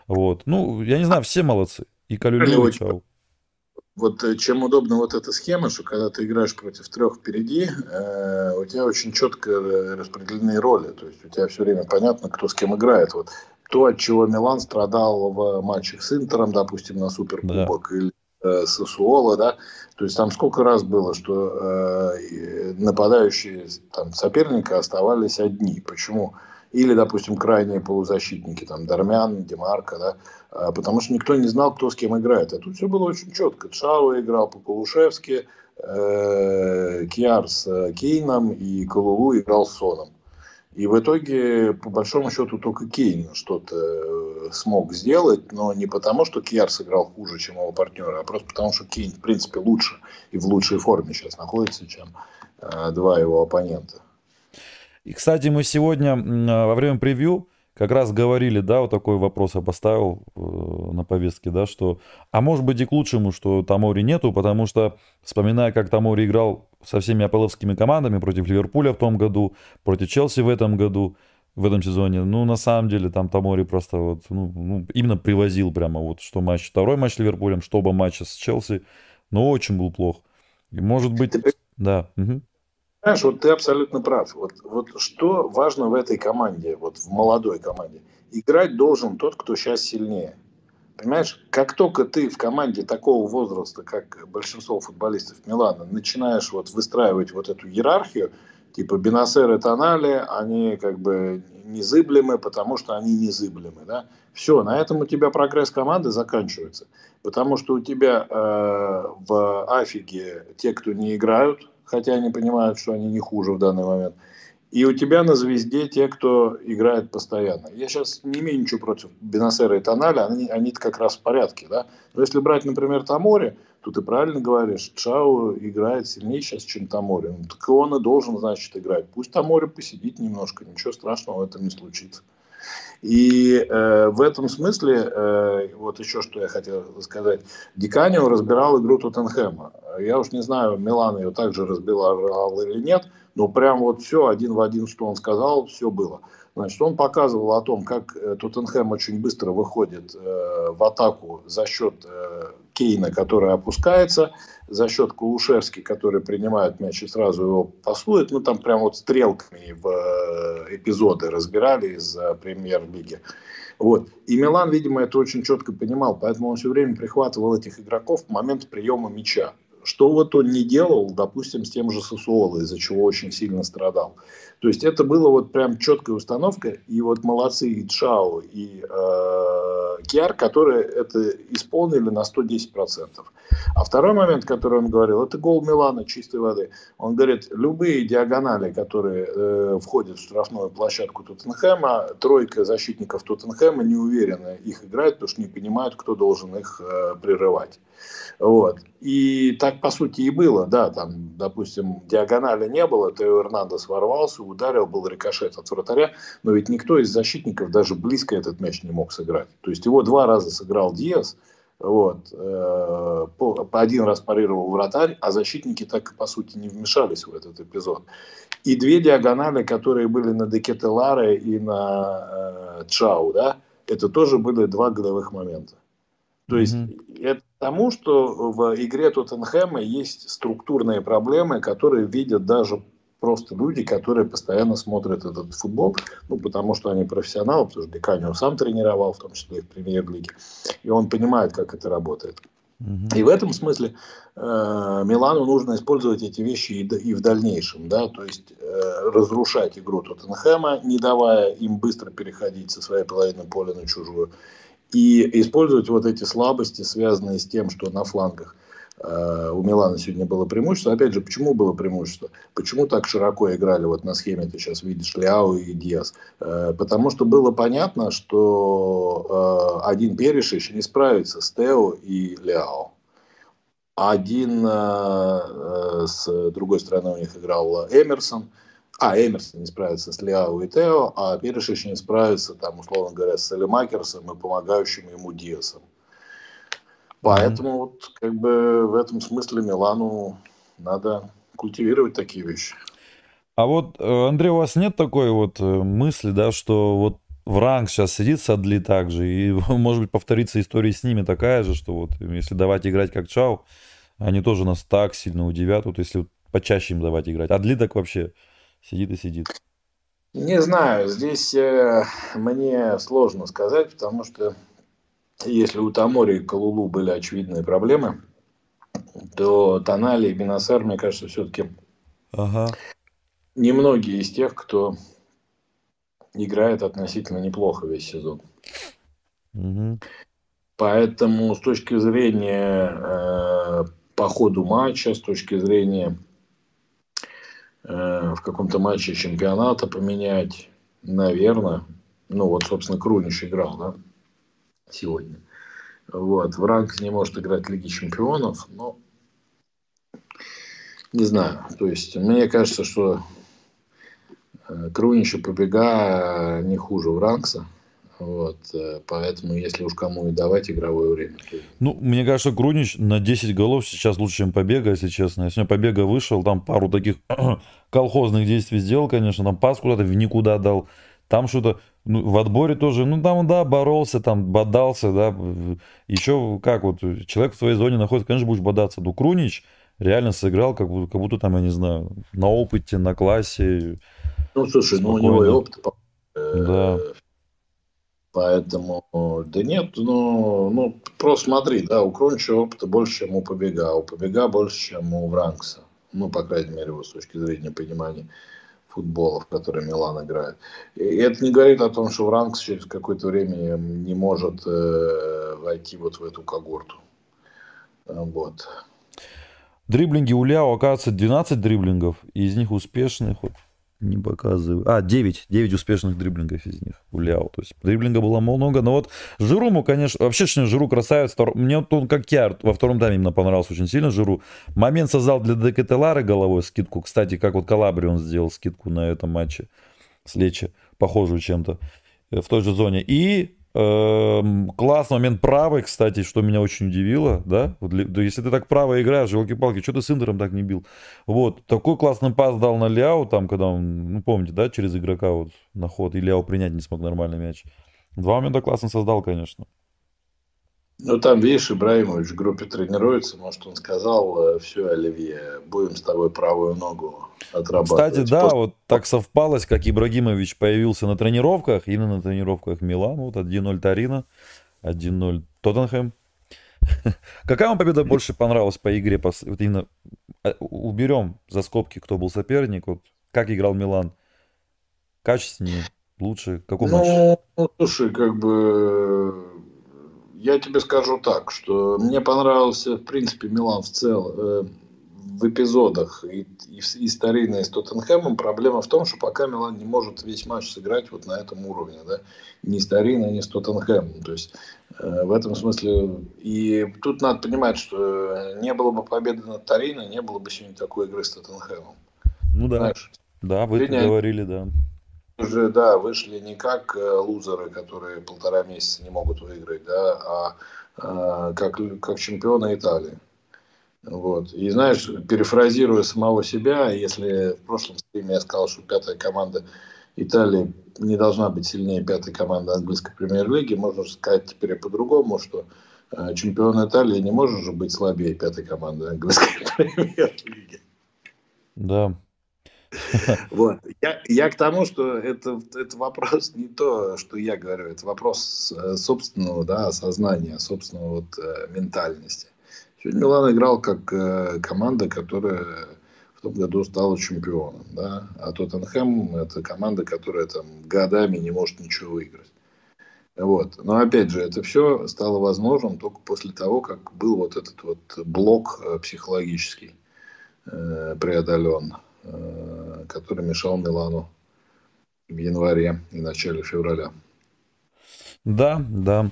Вот. Ну, я не знаю, все молодцы. И Калюлю, Вот э, чем удобна вот эта схема, что когда ты играешь против трех впереди, э, у тебя очень четко распределены роли. То есть у тебя все время понятно, кто с кем играет. Вот то, от чего Милан страдал в матчах с Интером, допустим, на Суперкубок, да. или э, с Суола, да, то есть там сколько раз было, что э, нападающие там, соперника оставались одни. Почему? Или, допустим, крайние полузащитники, там, Дармян, Демарка, да, а, потому что никто не знал, кто с кем играет. А тут все было очень четко. Чао играл по-полушевски, э, Кьяр с э, Кейном и Калулу играл с Соном. И в итоге, по большому счету, только Кейн что-то э, смог сделать, но не потому, что Кьяр сыграл хуже, чем его партнеры, а просто потому, что Кейн, в принципе, лучше и в лучшей форме сейчас находится, чем э, два его оппонента. И, кстати, мы сегодня а, во время превью как раз говорили, да, вот такой вопрос я поставил э, на повестке, да, что, а может быть и к лучшему, что Тамори нету, потому что, вспоминая, как Тамори играл со всеми аполовскими командами против Ливерпуля в том году, против Челси в этом году, в этом сезоне, ну, на самом деле, там Тамори просто вот, ну, ну именно привозил прямо вот, что матч, второй матч с Ливерпулем, что оба матча с Челси, но очень был плох. И может быть, да. Угу. Знаешь, вот ты абсолютно прав. Вот, вот что важно в этой команде, вот в молодой команде? Играть должен тот, кто сейчас сильнее. Понимаешь, как только ты в команде такого возраста, как большинство футболистов Милана, начинаешь вот выстраивать вот эту иерархию, типа Бенасер и Тонали, они как бы незыблемы, потому что они незыблемы. Да? Все, на этом у тебя прогресс команды заканчивается. Потому что у тебя э, в Афиге те, кто не играют, хотя они понимают, что они не хуже в данный момент. И у тебя на звезде те, кто играет постоянно. Я сейчас не имею ничего против Бенасера и Тоналя, они, они как раз в порядке. Да? Но если брать, например, Тамори, то ты правильно говоришь, Чао играет сильнее сейчас, чем Тамори. Ну, так он и должен, значит, играть. Пусть Тамори посидит немножко, ничего страшного в этом не случится. И э, в этом смысле, э, вот еще что я хотел сказать, Диканио разбирал игру Тоттенхэма. Я уж не знаю, Милан ее также разбирал или нет, но прям вот все один в один, что он сказал, все было. Значит, он показывал о том, как э, Тоттенхэм очень быстро выходит э, в атаку за счет э, Кейна, который опускается, за счет Кулушевски, который принимает мяч и сразу его пасует. Ну, там прям вот стрелками в э, эпизоды разбирали из э, премьер-лиги. Вот. И Милан, видимо, это очень четко понимал, поэтому он все время прихватывал этих игроков в момент приема мяча. Что вот он не делал, допустим, с тем же Сосуоло, из-за чего очень сильно страдал. То есть это было вот прям четкая установка. И вот молодцы и Чао, и э, Киар, которые это исполнили на 110%. А второй момент, который он говорил, это гол Милана чистой воды. Он говорит, любые диагонали, которые э, входят в штрафную площадку Тоттенхэма, тройка защитников Тоттенхэма не уверенно их играет, потому что не понимают, кто должен их э, прерывать. Вот. И так, по сути, и было, да, там, допустим, диагонали не было, Тео Эрнандес ворвался, ударил, был рикошет от вратаря, но ведь никто из защитников даже близко этот мяч не мог сыграть. То есть его два раза сыграл Диас, вот, э, по, один раз парировал вратарь, а защитники так, по сути, не вмешались в этот эпизод. И две диагонали, которые были на Декетеларе и на э, Чау, да, это тоже были два годовых момента. То есть mm-hmm. это тому, что в игре Тоттенхэма есть структурные проблемы, которые видят даже просто люди, которые постоянно смотрят этот футбол, ну, потому что они профессионалы, потому что Деканио сам тренировал, в том числе и в премьер-лиге, и он понимает, как это работает. И в этом смысле э, Милану нужно использовать эти вещи и, и в дальнейшем, да, то есть э, разрушать игру Тоттенхэма, не давая им быстро переходить со своей половины поля на чужую, и использовать вот эти слабости, связанные с тем, что на флангах э, у Милана сегодня было преимущество. Опять же, почему было преимущество? Почему так широко играли вот на схеме, ты сейчас видишь, Ляо и Диас? Э, потому что было понятно, что э, один Перешич не справится с Тео и Ляо. Один с другой стороны у них играл Эмерсон – а, Эмерсон не справится с Лиао и Тео, а Перешич не справится, там, условно говоря, с Элемакерсом и помогающим ему Диасом. Поэтому mm-hmm. вот как бы в этом смысле Милану надо культивировать такие вещи. А вот, э, Андрей, у вас нет такой вот э, мысли, да, что вот в ранг сейчас сидит Садли также, и, может быть, повторится история с ними такая же, что вот если давать играть как Чау, они тоже нас так сильно удивят, вот если почаще им давать играть. А Дли так вообще сидит и сидит? Не знаю, здесь э, мне сложно сказать, потому что если у Тамори и Калулу были очевидные проблемы, то Тонали и Бенасар, мне кажется, все-таки ага. немногие из тех, кто играет относительно неплохо весь сезон. Угу. Поэтому с точки зрения э, по ходу матча, с точки зрения Э, в каком-то матче чемпионата поменять, наверное. Ну, вот, собственно, Круниш играл, да, сегодня. Вот, в ранг не может играть Лиги Чемпионов, но не знаю. То есть, мне кажется, что э, Крунича побега не хуже в Ранкса. Вот, э, поэтому, если уж кому и давать игровое время. То... Ну, мне кажется, Грунич на 10 голов сейчас лучше, чем Побега, если честно. Если Побега вышел, там пару таких колхозных действий сделал, конечно, там пас куда-то в никуда дал. Там что-то, ну, в отборе тоже, ну, там, да, боролся, там, бодался, да. Еще как вот, человек в твоей зоне находится, конечно, будешь бодаться. Ну, Крунич реально сыграл, как будто, как будто там, я не знаю, на опыте, на классе. Ну, слушай, спокойно. ну, у него и опыт. Да. Поэтому, да нет, ну, ну просто смотри, да, у Кронча опыта больше, чем у Побега, а у Побега больше, чем у Вранкса. Ну, по крайней мере, вот с точки зрения понимания футбола, в который Милан играет. И это не говорит о том, что Вранкс через какое-то время не может э, войти вот в эту когорту. Вот. Дриблинги у Ляо, оказывается, 12 дриблингов, из них успешных вот не показываю. А, 9. 9 успешных дриблингов из них у Ляо. То есть дриблинга было много. Но вот Жиру, ну, конечно, вообще, Жиру красавец. Мне он, как я, во втором тайме именно понравился очень сильно Жиру. Момент создал для Декателара головой скидку. Кстати, как вот Калабри он сделал скидку на этом матче с Лечи, похожую чем-то э, в той же зоне. И Эм, классный момент правый, кстати, что меня очень удивило, да? Вот, если ты так право играешь, елки-палки, что ты с Интером так не бил? Вот, такой классный пас дал на Ляо, там, когда он, ну, помните, да, через игрока вот на ход, и Ляо принять не смог нормальный мяч. Два момента классно создал, конечно. Ну, там, видишь, Ибраимович в группе тренируется, может, он сказал, э, все, Оливье, будем с тобой правую ногу отрабатывать. Кстати, да, После... вот так совпалось, как Ибрагимович появился на тренировках, именно на тренировках Милан, вот 1-0 Тарина, 1-0 Тоттенхэм. Какая вам победа больше понравилась по игре? Вот именно э, уберем за скобки, кто был соперник, вот как играл Милан? Качественнее, лучше? Какой ну, матч? Ну, слушай, как бы я тебе скажу так, что мне понравился, в принципе, Милан в целом, э, в эпизодах и, и, и старинные с Тоттенхэмом. Проблема в том, что пока Милан не может весь матч сыграть вот на этом уровне, да, ни старинный, ни с Тоттенхэмом. То есть э, в этом смысле и тут надо понимать, что не было бы победы над Торино, не было бы сегодня такой игры с Тоттенхэмом. Ну да, Знаешь, да, вы это говорили, да уже, да, вышли не как э, лузеры, которые полтора месяца не могут выиграть, да, а, а как, как чемпионы Италии. Вот. И знаешь, перефразируя самого себя, если в прошлом стриме я сказал, что пятая команда Италии не должна быть сильнее пятой команды английской премьер-лиги, можно сказать теперь по-другому, что э, чемпион Италии не может же быть слабее пятой команды английской премьер-лиги. Да, вот. Я, я к тому, что это, это вопрос не то, что я говорю, это вопрос э, собственного да, осознания, собственного вот, э, ментальности. Сегодня Милан играл как э, команда, которая в том году стала чемпионом. Да? А Тоттенхэм – это команда, которая там годами не может ничего выиграть. Вот. Но опять же, это все стало возможным только после того, как был вот этот вот блок психологический э, преодолен. Э, который мешал Милану в январе и начале февраля. Да, да.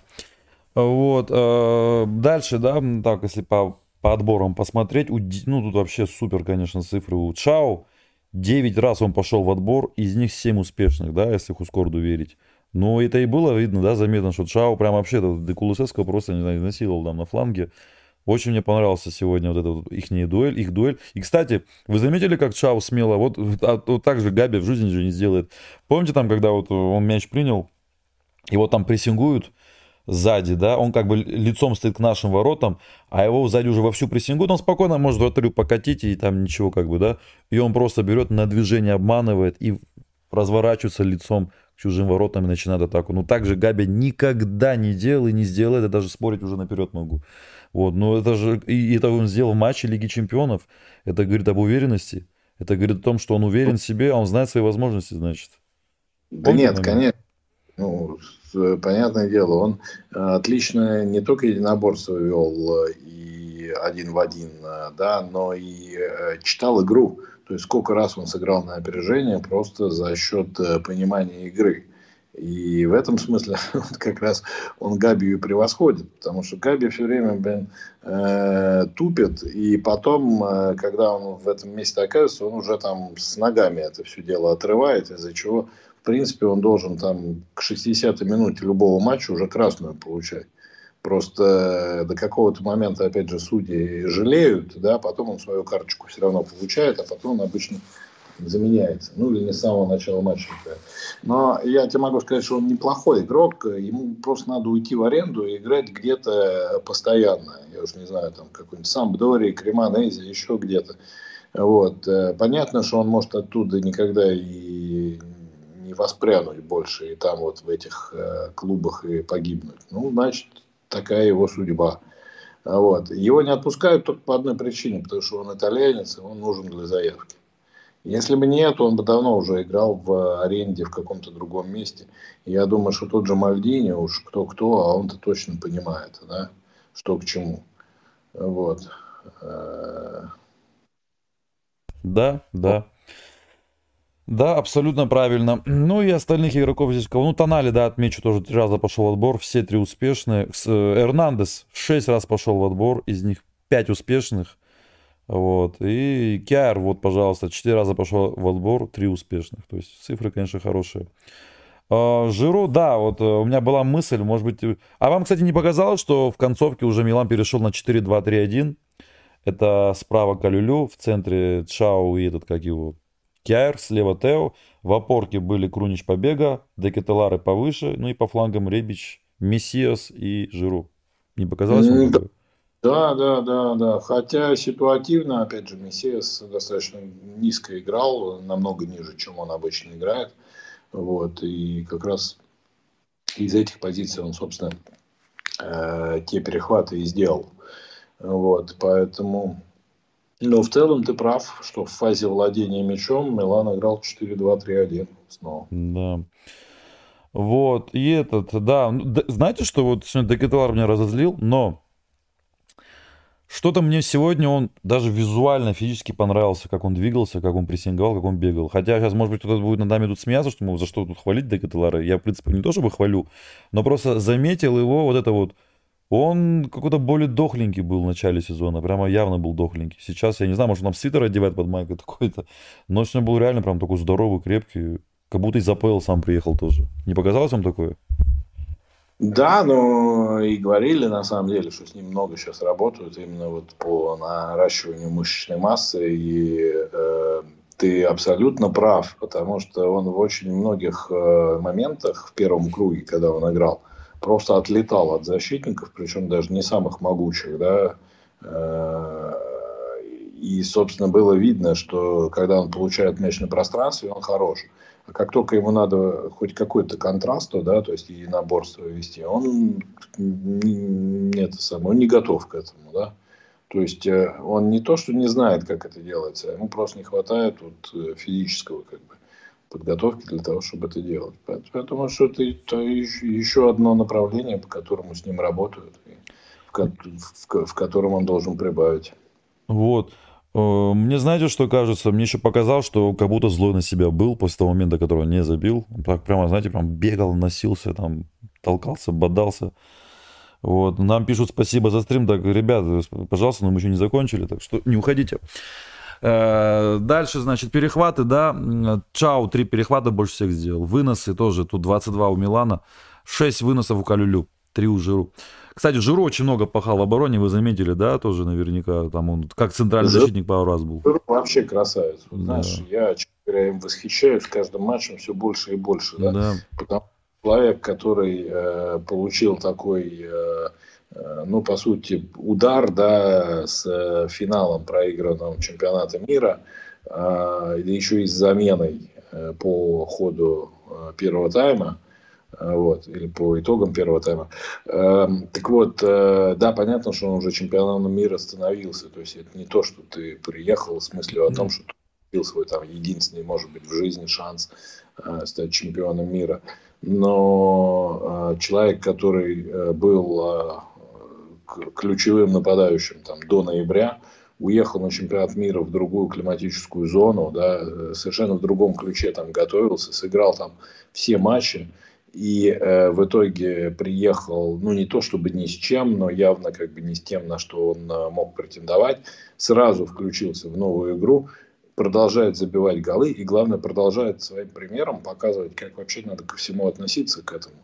Вот. Э, дальше, да, так, если по, по отборам посмотреть, ну, тут вообще супер, конечно, цифры у Чао. 9 раз он пошел в отбор, из них 7 успешных, да, если Хускорду верить. Но это и было видно, да, заметно, что Чао прям вообще Декулусевского просто, не знаю, изнасиловал там на фланге. Очень мне понравился сегодня вот эта вот их дуэль, их дуэль. И, кстати, вы заметили, как Чао смело, вот, а, вот так же Габи в жизни же не сделает. Помните там, когда вот он мяч принял, его там прессингуют сзади, да, он как бы лицом стоит к нашим воротам, а его сзади уже вовсю прессингуют, он спокойно может вратарю покатить, и там ничего как бы, да, и он просто берет на движение, обманывает и разворачивается лицом чужим воротам и начинает атаку. Ну, так же Габи никогда не делал и не сделает, я даже спорить уже наперед могу. Вот, но это же, и это он сделал в матче Лиги Чемпионов. Это говорит об уверенности. Это говорит о том, что он уверен в себе, а он знает свои возможности, значит. Да Помните, нет, конечно. Ну, понятное дело, он э, отлично не только единоборство вел э, и один в один, э, да, но и читал игру. То есть сколько раз он сыграл на опережение просто за счет понимания игры. И в этом смысле как раз он Габию превосходит, потому что Габи все время блин, э, тупит, и потом, э, когда он в этом месте оказывается, он уже там с ногами это все дело отрывает, из-за чего, в принципе, он должен там к 60-й минуте любого матча уже красную получать. Просто до какого-то момента, опять же, судьи жалеют, да, потом он свою карточку все равно получает, а потом он обычно заменяется. Ну, или не с самого начала матча. Но я тебе могу сказать, что он неплохой игрок. Ему просто надо уйти в аренду и играть где-то постоянно. Я уж не знаю, там какой-нибудь Самбдори, Кремонези, еще где-то. Вот. Понятно, что он может оттуда никогда и не воспрянуть больше, и там вот в этих э, клубах и погибнуть. Ну, значит, такая его судьба. Вот. Его не отпускают только по одной причине, потому что он итальянец, и он нужен для заявки. Если бы нет, он бы давно уже играл в аренде в каком-то другом месте. я думаю, что тот же Мальдини, уж кто-кто, а он-то точно понимает, да, что к чему. Вот. Да, да. Да, абсолютно правильно. Ну и остальных игроков здесь кого? Ну, Тонали, да, отмечу, тоже три раза пошел в отбор, все три успешные. Э, Эрнандес шесть раз пошел в отбор, из них пять успешных. Вот. И Киар, вот, пожалуйста, четыре раза пошел в отбор, три успешных. То есть цифры, конечно, хорошие. А, Жиру, да, вот э, у меня была мысль, может быть... А вам, кстати, не показалось, что в концовке уже Милан перешел на 4-2-3-1? Это справа Калюлю, в центре Чао и этот, как его, Киар, слева Тео. В опорке были Крунич Побега, Декетелары повыше, ну и по флангам Ребич, Мессиас и Жиру. Не показалось вам? Да. Да, да, да, да. Хотя ситуативно, опять же, Мессиас достаточно низко играл, намного ниже, чем он обычно играет. Вот. И как раз из этих позиций он, собственно, э, те перехваты и сделал. Вот. Поэтому, но в целом ты прав, что в фазе владения мячом Милан играл 4-2-3-1 снова. Да. Вот, и этот, да, ну, знаете, что вот сегодня Декетуар меня разозлил, но что-то мне сегодня он даже визуально, физически понравился, как он двигался, как он прессинговал, как он бегал. Хотя сейчас, может быть, кто-то будет над нами тут смеяться, что мы за что тут хвалить Декателара. Я, в принципе, не то чтобы хвалю, но просто заметил его вот это вот он какой-то более дохленький был в начале сезона, прямо явно был дохленький. Сейчас, я не знаю, может, он свитер одевает под майкой такой-то, но сегодня был реально прям такой здоровый, крепкий, как будто из АПЛ сам приехал тоже. Не показалось вам такое? Да, но и говорили на самом деле, что с ним много сейчас работают именно вот по наращиванию мышечной массы, и э, ты абсолютно прав, потому что он в очень многих э, моментах в первом круге, когда он играл, просто отлетал от защитников, причем даже не самых могучих, да, э, и, собственно, было видно, что когда он получает мяч на пространстве, он хорош. А как только ему надо хоть какой-то контраст, да, то есть и наборство вести, он не, это самое, он не готов к этому, да. То есть э, он не то, что не знает, как это делается, ему просто не хватает вот э, физического как бы подготовки для того, чтобы это делать. Поэтому что это, это еще одно направление, по которому с ним работают, в, в, в котором он должен прибавить. Вот. Э, мне знаете, что кажется? Мне еще показал, что как будто злой на себя был после того момента, которого не забил. Так прямо, знаете, прям бегал, носился, там, толкался, бодался. Вот. Нам пишут спасибо за стрим. Так, ребят, пожалуйста, но мы еще не закончили, так что не уходите. Э, дальше, значит, перехваты, да. Чау, три перехвата больше всех сделал. Выносы тоже, тут 22 у Милана. 6 выносов у Калюлю, 3 у Жиру. Кстати, Жиру очень много пахал в обороне, вы заметили, да, тоже наверняка. Там он как центральный Жир... защитник пару раз был. Жиру вообще красавец. Вот, да. Знаешь, я, честно говоря, им восхищаюсь каждым матчем все больше и больше. Да? Да. Потому что человек, который э, получил такой... Э, Э, ну, по сути, удар, да, с э, финалом проигранного чемпионата мира, да еще и с заменой э, по ходу первого тайма, вот, или по итогам первого тайма. Эм, так вот, да, понятно, что он уже чемпионом мира становился, то есть это не то, что ты приехал с мыслью о том, что ты купил свой там единственный, может быть, в жизни шанс стать чемпионом мира. Но человек, который был ключевым нападающим там, до ноября, уехал на чемпионат мира в другую климатическую зону, да, э, совершенно в другом ключе там готовился, сыграл там все матчи и э, в итоге приехал, ну не то чтобы ни с чем, но явно как бы не с тем, на что он э, мог претендовать, сразу включился в новую игру, продолжает забивать голы и главное продолжает своим примером показывать, как вообще надо ко всему относиться к этому.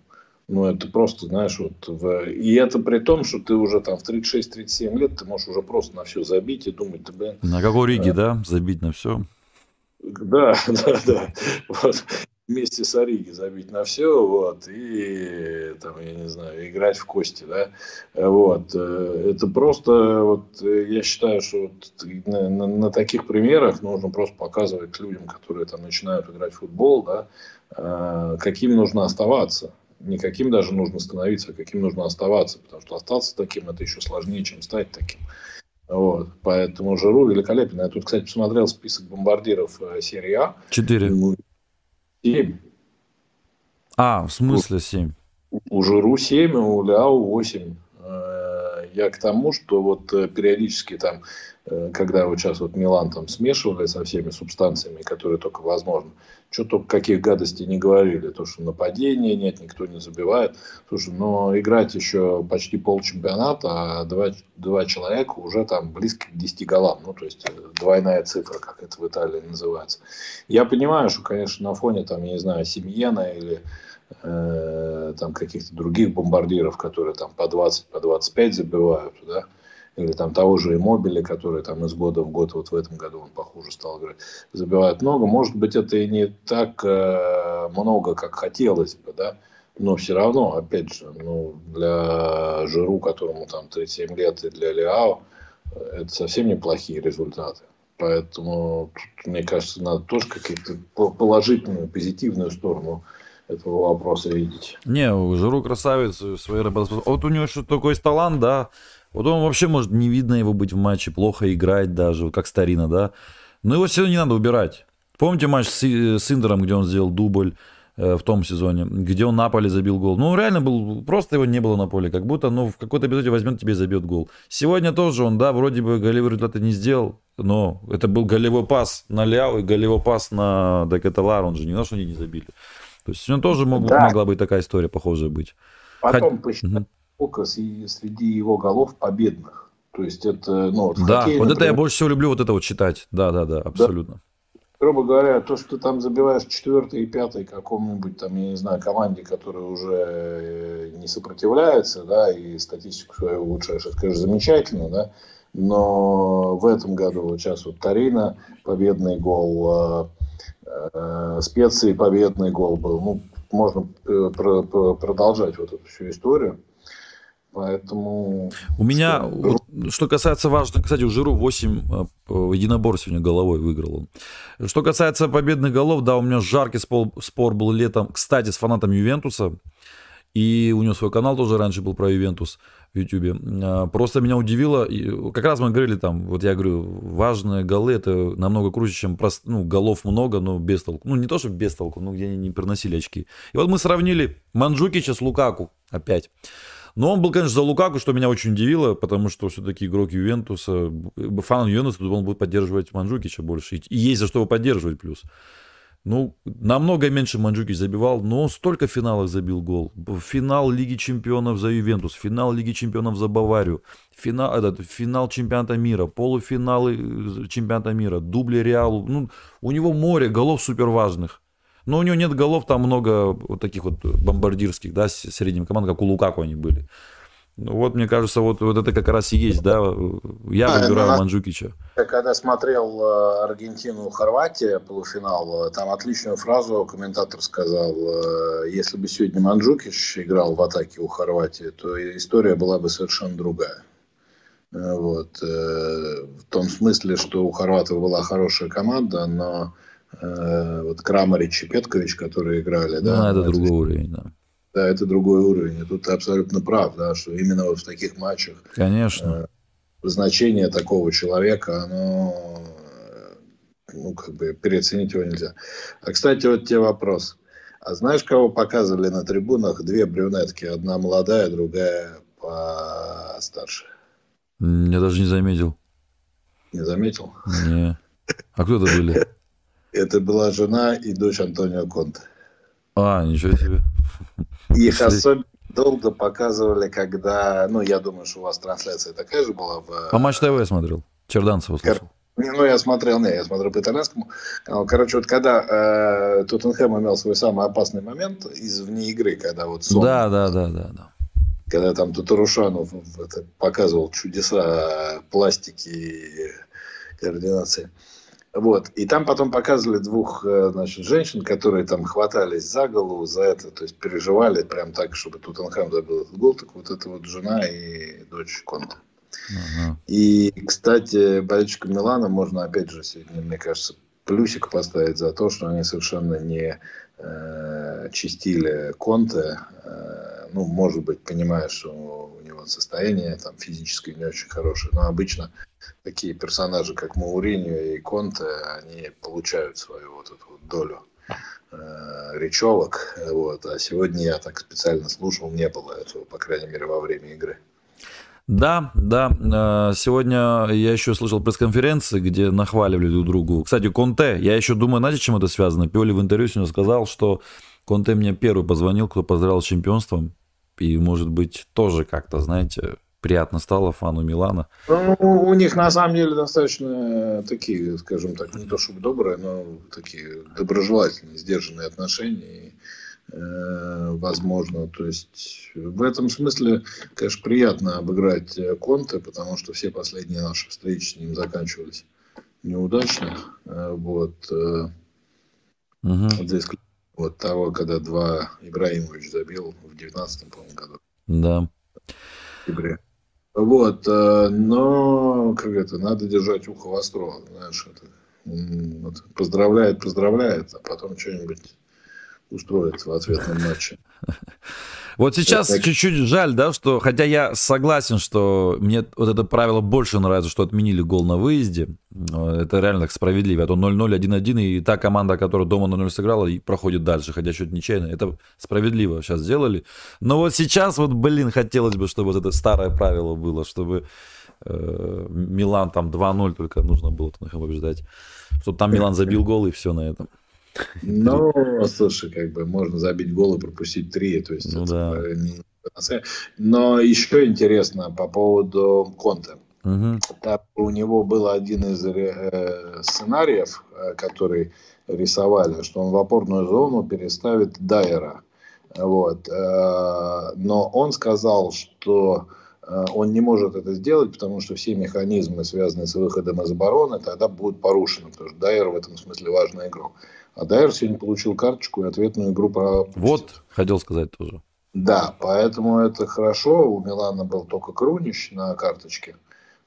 Ну, это просто, знаешь, вот... В... И это при том, что ты уже там в 36-37 лет, ты можешь уже просто на все забить и думать, ты, блин... На какой Риге, а... да? Забить на все? Да, да, да. Вот. Вместе с Ориги забить на все, вот, и, там, я не знаю, играть в кости, да, вот. Э, это просто, вот, я считаю, что вот на, на, на таких примерах нужно просто показывать людям, которые там начинают играть в футбол, да, э, каким нужно оставаться не каким даже нужно становиться, а каким нужно оставаться. Потому что остаться таким это еще сложнее, чем стать таким. Вот. Поэтому Жиру великолепен. Я тут, кстати, посмотрел список бомбардиров э, серии А. Четыре. Семь. А, в смысле семь? У Жиру семь, у Ляо восемь. Э, я к тому, что вот э, периодически там, когда вот сейчас вот Милан там смешивали со всеми субстанциями, которые только возможно, что только каких гадостей не говорили. То, что нападения нет, никто не забивает. Слушай, но играть еще почти полчемпионата, а два, два человека уже там близко к 10 голам. Ну, то есть, э, двойная цифра, как это в Италии называется. Я понимаю, что, конечно, на фоне, там, я не знаю, Семьена или э, там каких-то других бомбардиров, которые там по 20, по 25 забивают, да, или там того же Иммобили, который там из года в год, вот в этом году он похуже стал играть, забивает много. Может быть, это и не так э, много, как хотелось бы, да, но все равно, опять же, ну, для Жиру, которому там 37 лет, и для Лиао, это совсем неплохие результаты. Поэтому, тут, мне кажется, надо тоже какие-то положительную, позитивную сторону этого вопроса видеть. Не, Жиру красавец, своей работоспособности. Вот у него что такой талант, да, вот он вообще может не видно его быть в матче, плохо играть даже, как старина, да. Но его все равно не надо убирать. Помните матч с, с Индером, где он сделал дубль? в том сезоне, где он на поле забил гол. Ну, реально был, просто его не было на поле, как будто, ну, в какой-то эпизоде возьмет тебе и забьет гол. Сегодня тоже он, да, вроде бы голевой результаты не сделал, но это был голевой пас на Ляо и голевой пас на Декаталар, он же не знал, что не забили. То есть, ну, тоже мог, да. могла быть такая история похожая быть. Потом Хоть... посчитать, среди его голов победных. То есть это, ну, вот Да, хоккее, вот например, это я больше всего люблю вот это вот читать. Да, да, да, абсолютно. Да. Грубо говоря, то, что ты там забиваешь четвертый и пятый какому-нибудь там, я не знаю, команде, которая уже э, не сопротивляется, да, и статистику свою улучшаешь, это, конечно, замечательно, да, но в этом году вот сейчас вот Тарина победный гол, э, специи победный гол был, ну, можно э, про, про, продолжать вот эту всю историю. Поэтому... У меня, что, вот, что касается важных, кстати, у Жиру 8 э, единобор сегодня головой выиграл он. Что касается победных голов, да, у меня жаркий спор, спор был летом, кстати, с фанатом Ювентуса. И у него свой канал тоже раньше был про Ювентус в Ютубе. А, просто меня удивило, как раз мы говорили там, вот я говорю, важные голы это намного круче, чем прост, ну, голов много, но без толку. Ну, не то, что без толку, но где они не приносили очки. И вот мы сравнили Манджукича с Лукаку опять. Но он был, конечно, за Лукаку, что меня очень удивило, потому что все-таки игрок Ювентуса, фан Ювентуса, он будет поддерживать Манджукича больше. И есть за что его поддерживать плюс. Ну, намного меньше Манджукич забивал, но столько финалов забил гол. Финал Лиги Чемпионов за Ювентус, финал Лиги Чемпионов за Баварию, финал, этот, финал чемпионата мира, полуфиналы э, чемпионата мира, дубли Реалу. Ну, у него море голов супер важных. Но у него нет голов, там много вот таких вот бомбардирских, да, средним команд, как у Лукаку они были. Ну, вот, мне кажется, вот, вот это как раз и есть, да, я а, выбираю ну, Манджукича. Когда смотрел э, Аргентину-Хорватия полуфинал, э, там отличную фразу комментатор сказал, э, если бы сегодня Манджукич играл в атаке у Хорватии, то история была бы совершенно другая. Вот. В том смысле, что у хорватов была хорошая команда, но вот Крамарич и Петкович, которые играли. Ну, да, это, это другой уровень, да. Да, это другой уровень. И тут ты абсолютно прав, да, что именно вот в таких матчах Конечно. Э, значение такого человека, оно ну, как бы переоценить его нельзя. А, кстати, вот тебе вопрос. А знаешь, кого показывали на трибунах? Две брюнетки. Одна молодая, другая постарше. Я даже не заметил. Не заметил? Не. А кто это были? Это была жена и дочь Антонио Конте. А, ничего себе. Их особенно долго показывали, когда... Ну, я думаю, что у вас трансляция такая же была. В... По Матч ТВ смотрел. Черданцева слушал. Ну, я смотрел, не, я смотрел по итальянскому каналу. Короче, вот когда э, Тоттенхэм имел свой самый опасный момент из вне игры, когда вот сон, да, да, да, да, да. Когда там Татарушанов это, показывал чудеса пластики и координации. Вот. И там потом показывали двух э, значит, женщин, которые там хватались за голову, за это, то есть переживали прям так, чтобы Тутанхам забил этот гол. Так вот это вот жена и дочь Конта. uh И, кстати, болельщикам Милана можно, опять же, сегодня, мне кажется, плюсик поставить за то, что они совершенно не э, чистили Конте. Э, ну, может быть, понимая, что у него состояние там физическое не очень хорошее, но обычно такие персонажи, как Мауриньо и Конте, они получают свою вот эту вот долю э, речевок. Вот. А сегодня я так специально слушал, не было этого, по крайней мере, во время игры. Да, да. Э, сегодня я еще слышал пресс-конференции, где нахваливали друг другу. Кстати, Конте, я еще думаю, знаете, чем это связано? Пиоли в интервью сегодня сказал, что Конте мне первый позвонил, кто поздравил с чемпионством. И, может быть, тоже как-то, знаете, приятно стало фану Милана. Ну, у них на самом деле достаточно такие, скажем так, не то чтобы добрые, но такие доброжелательные, сдержанные отношения. Э, возможно, то есть в этом смысле, конечно, приятно обыграть Конте, потому что все последние наши встречи с ним заканчивались неудачно. Э, вот. Угу. За исключением вот того, когда два Ибраимович забил в 19 году. Да. В октябре. Вот, э, но как это, надо держать ухо востро, знаешь, это, вот, поздравляет, поздравляет, а потом что-нибудь устроиться в ответном матче. Вот сейчас так... чуть-чуть жаль, да, что, хотя я согласен, что мне вот это правило больше нравится, что отменили гол на выезде. Это реально справедливо. А то 0-0, 1-1, и та команда, которая дома на 0 сыграла, и проходит дальше, хотя счет нечаянно. Это справедливо сейчас сделали. Но вот сейчас вот, блин, хотелось бы, чтобы вот это старое правило было, чтобы э, Милан там 2-0 только нужно было Тоттенхэм побеждать. Чтобы там Милан забил гол и все на этом. Ну, слушай, как бы можно забить гол и пропустить три, то есть ну, да. не... Но еще интересно по поводу Конте. Угу. У него был один из э, сценариев, э, который рисовали, что он в опорную зону переставит Дайера. Вот. Э, но он сказал, что он не может это сделать, потому что все механизмы, связанные с выходом из обороны, тогда будут порушены, потому что Дайер в этом смысле важный игрок. А Дайер сегодня получил карточку и ответную игру пропустит. Вот, хотел сказать тоже. Да, поэтому это хорошо. У Милана был только Крунич на карточке.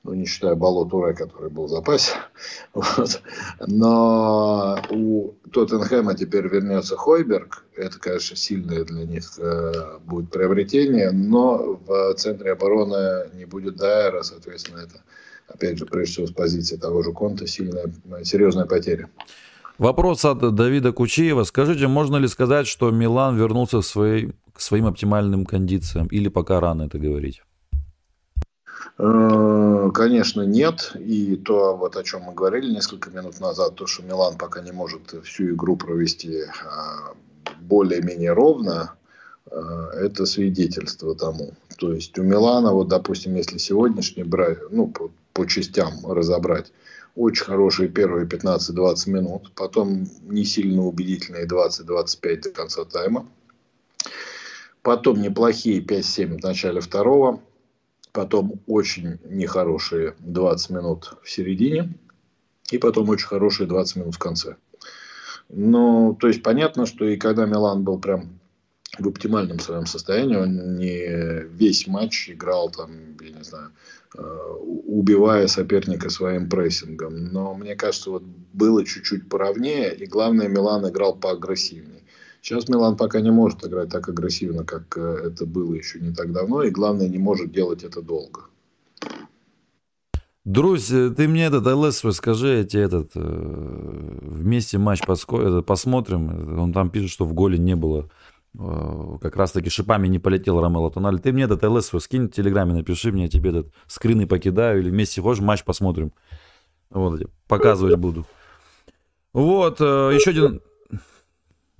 Ну, не считая Бало Туре, который был в запасе. Вот. Но у Тоттенхэма теперь вернется Хойберг. Это, конечно, сильное для них э, будет приобретение. Но в центре обороны не будет Дайера, соответственно, это, опять же, прежде всего с позиции того же Конта, сильная, серьезная потеря. Вопрос от Давида Кучеева. Скажите, можно ли сказать, что Милан вернулся к, своей, к своим оптимальным кондициям? Или пока рано это говорить? Э, конечно, нет. И то, вот о чем мы говорили несколько минут назад, то, что Милан пока не может всю игру провести а, более-менее ровно, э, это свидетельство тому. То есть у Милана, вот, допустим, если сегодняшний брать, ну, по, по частям разобрать, очень хорошие первые 15-20 минут, потом не сильно убедительные 20-25 до конца тайма, потом неплохие 5-7 в начале второго, потом очень нехорошие 20 минут в середине, и потом очень хорошие 20 минут в конце. Ну, то есть понятно, что и когда Милан был прям в оптимальном своем состоянии, он не весь матч играл там, я не знаю, Э, убивая соперника своим прессингом. Но мне кажется, вот было чуть-чуть поровнее, и главное, Милан играл поагрессивнее. Сейчас Милан пока не может играть так агрессивно, как э, это было еще не так давно, и главное, не может делать это долго. Друзь, э, ты мне этот ЛС скажи, я тебе этот вместе матч посмотрим. Он там пишет, что в голе не было Э, как раз-таки шипами не полетел Ромело Тональ. Ты мне этот ЛС скинь в Телеграме, напиши мне, я тебе этот скрины покидаю, или вместе хочешь, матч посмотрим. Вот, показывать буду. Вот, э, еще один...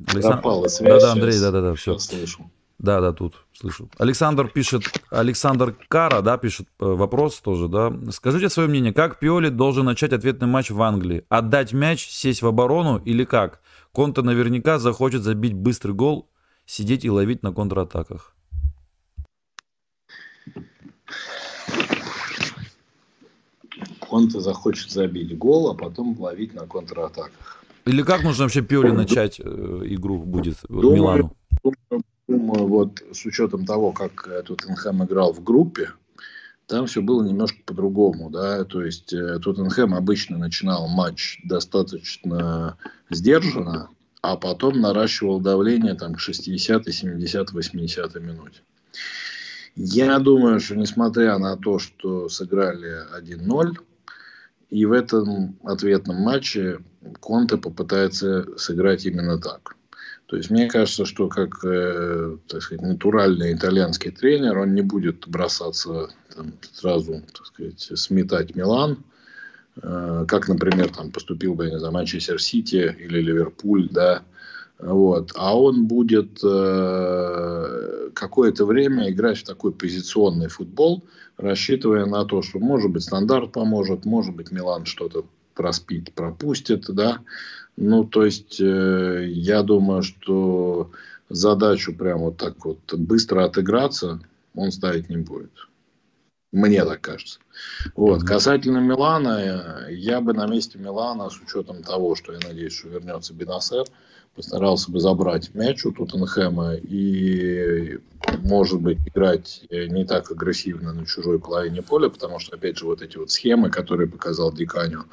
Александр... Да-да, Андрей, да-да-да, все. Слышу. Да, да, тут слышу. Александр пишет, Александр Кара, да, пишет э, вопрос тоже, да. Скажите свое мнение, как Пиоли должен начать ответный матч в Англии? Отдать мяч, сесть в оборону или как? Конта наверняка захочет забить быстрый гол сидеть и ловить на контратаках? Он-то захочет забить гол, а потом ловить на контратаках. Или как нужно вообще Пиоли начать э, игру будет думаю, Милану? Думаю, думаю, вот с учетом того, как Тоттенхэм играл в группе, там все было немножко по-другому, да, то есть э, Тоттенхэм обычно начинал матч достаточно сдержанно, а потом наращивал давление там, к 60, 70, 80 минуте. Я думаю, что несмотря на то, что сыграли 1-0, и в этом ответном матче Конте попытается сыграть именно так. То есть мне кажется, что как э, так сказать, натуральный итальянский тренер, он не будет бросаться там, сразу так сказать, сметать Милан, как, например, там поступил бы, я не знаю, Манчестер Сити или Ливерпуль, да, вот. А он будет э, какое-то время играть в такой позиционный футбол, рассчитывая на то, что, может быть, стандарт поможет, может быть, Милан что-то проспит, пропустит, да. Ну, то есть, э, я думаю, что задачу прям вот так вот быстро отыграться он ставить не будет. Мне так кажется. Вот. Касательно Милана, я бы на месте Милана, с учетом того, что я надеюсь, что вернется Бенасер, постарался бы забрать мяч у Тоттенхэма и, может быть, играть не так агрессивно на чужой половине поля, потому что, опять же, вот эти вот схемы, которые показал Диканю,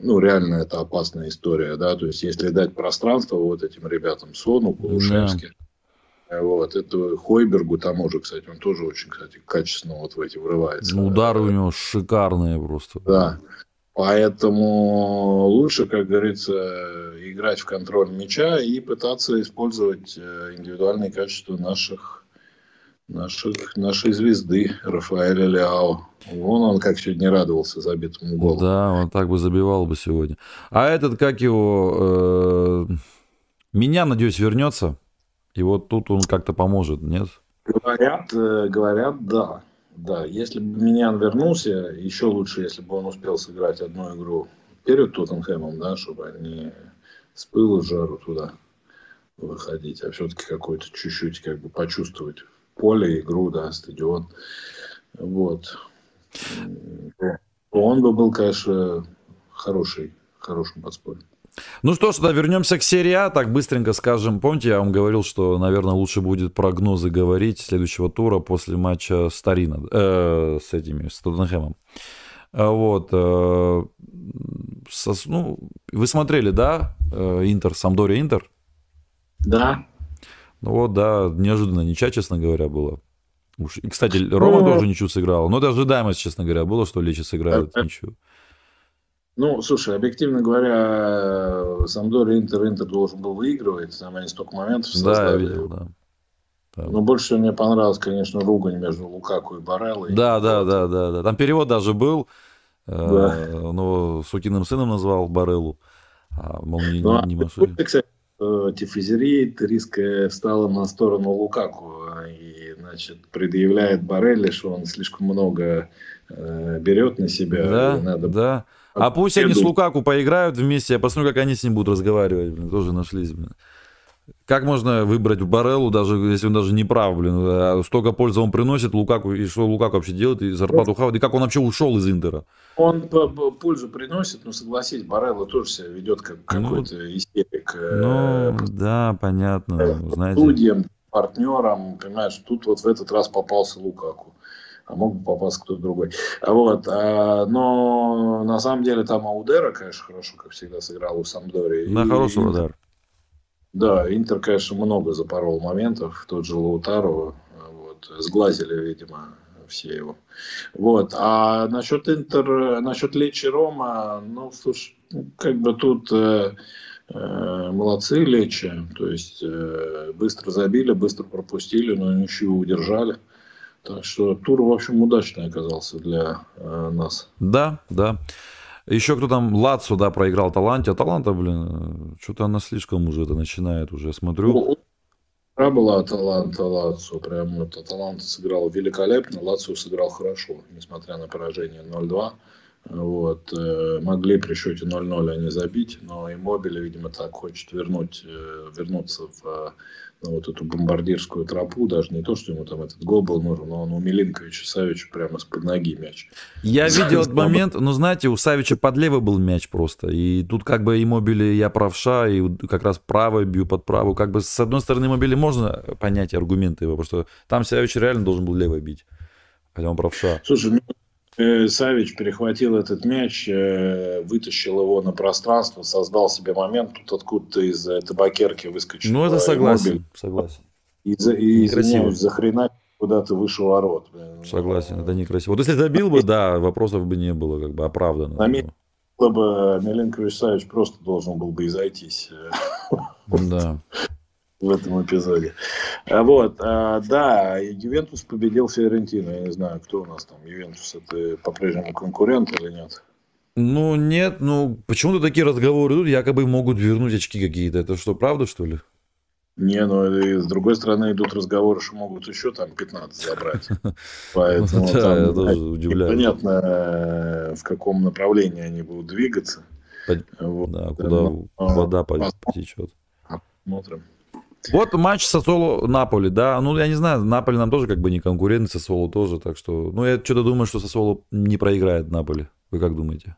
ну, реально это опасная история, да, то есть если дать пространство вот этим ребятам, Сону, Кулушевски, да. Вот, это Хойбергу тому же, кстати, он тоже очень, кстати, качественно вот в эти врывается. Ну, удары у него шикарные просто. Да, Поэтому лучше, как говорится, играть в контроль мяча и пытаться использовать э, индивидуальные качества наших, наших, нашей звезды Рафаэля Ляо. Вон он как сегодня радовался забитому голу. Да, он так бы забивал бы сегодня. А этот, как его, э, меня, надеюсь, вернется. И вот тут он как-то поможет, нет? Говорят, э, говорят, да. Да, если бы Миньян вернулся, еще лучше, если бы он успел сыграть одну игру перед Тоттенхэмом, да, чтобы они с пылу жару туда выходить, а все-таки какой-то чуть-чуть как бы почувствовать поле, игру, да, стадион. Вот. Он бы был, конечно, хороший, хорошим подспорьем. Ну что ж, тогда вернемся к серии А, так быстренько скажем. Помните, я вам говорил, что, наверное, лучше будет прогнозы говорить следующего тура после матча с Тарина, э, с этими, с Тоттенхэмом. А вот. Э, со, ну, вы смотрели, да, э, Интер, Самдория Интер? Да. Ну вот, да, неожиданно ничья, честно говоря, было. Уж, и, кстати, Рома ну, тоже ничью сыграл. Но это ожидаемость, честно говоря, было, что Лечи сыграют ничью. Ну, слушай, объективно говоря, Самдор Интер Интер должен был выигрывать, там они столько моментов создали. Да, я видел, да. Но больше мне понравилось, конечно, ругань между Лукаку и Бареллой. Да, да, да, да, да. Там перевод даже был. Э, да. Э, но сукиным сыном назвал Бареллу. А, мол, не, ну, не, не машина. Кстати, Тифизери риска встала на сторону Лукаку и, значит, предъявляет Барелли, что он слишком много э, берет на себя. Да, надо... да. А пусть они с Лукаку поиграют вместе, я посмотрю, как они с ним будут разговаривать. Блин, тоже нашлись, блин. Как можно выбрать Бареллу, даже если он даже не прав, блин, а столько пользы он приносит Лукаку, и что Лукаку вообще делает, и зарплату хавает, и как он вообще ушел из Интера? Он пользу приносит, но согласись, Барелла тоже себя ведет как ну, какой-то истерик. Э, ну, да, понятно. Э, знаете. Судьям, партнерам, понимаешь, тут вот в этот раз попался Лукаку а мог бы попасть кто-то другой. Вот. А, но на самом деле там Аудера, конечно, хорошо, как всегда, сыграл у Самдори. На хороший удар. Да, Интер, конечно, много запорол моментов. Тот же Лаутарова. Вот, сглазили, видимо, все его. Вот. А насчет Интер, насчет Лечи Рома, ну, слушай, ну, как бы тут э, э, молодцы Лечи. То есть э, быстро забили, быстро пропустили, но ничего удержали. Так что тур, в общем, удачный оказался для э, нас. Да, да. Еще кто там, Лацо, да, проиграл Таланте. А Таланта, блин, что-то она слишком уже это начинает, уже смотрю. Ну, игра была Таланта, Лацо. Прям это Таланта сыграл великолепно, Лацо сыграл хорошо, несмотря на поражение 0-2. Вот. Э, могли при счете 0-0 они забить, но и Мобили, видимо, так хочет вернуть, э, вернуться в на вот эту бомбардирскую тропу, даже не то, что ему там этот гол был нужен, но он у Милинковича Савича прямо с-под ноги мяч. Я видел этот момент, но знаете, у Савича под левый был мяч просто, и тут как бы и мобили я правша, и как раз правой бью под правую, как бы с одной стороны мобили можно понять аргументы его, потому что там Савич реально должен был левой бить, хотя он правша. Слушай, ну Савич перехватил этот мяч, э, вытащил его на пространство, создал себе момент, тут откуда-то из табакерки выскочил. Ну, это согласен, мобиль. согласен. И, за, и извиняюсь, за хрена куда-то вышел ворот. Согласен, это некрасиво. Вот если забил бы, да, вопросов бы не было, как бы оправданно. На было бы Миленкович Савич просто должен был бы изойтись. Да в этом эпизоде. А вот, а, да, Ювентус победил Фиорентину. Я не знаю, кто у нас там. Ювентус это по-прежнему конкурент или нет? Ну, нет, ну, почему-то такие разговоры идут, якобы могут вернуть очки какие-то. Это что, правда, что ли? Не, ну и с другой стороны идут разговоры, что могут еще там 15 забрать. Поэтому да, там, я тоже удивляюсь. Понятно, э, в каком направлении они будут двигаться. Вот. Да, куда Но, вода потечет. Посмотрим. Вот матч Сосоло-Наполи, да. Ну, я не знаю, Наполи нам тоже как бы не конкурент, Сосоло тоже. Так что, ну, я что-то думаю, что Сосоло не проиграет Наполи. Вы как думаете?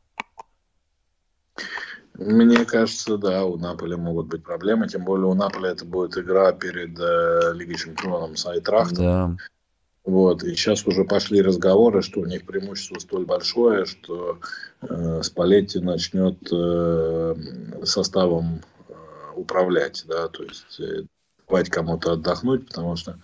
Мне кажется, да, у Наполи могут быть проблемы. Тем более у Наполи это будет игра перед э, Лигой Чемпионов с Айтрахтом. Да. Вот, и сейчас уже пошли разговоры, что у них преимущество столь большое, что э, Спалетти начнет э, составом э, управлять, да, то есть э, давать кому-то отдохнуть, потому что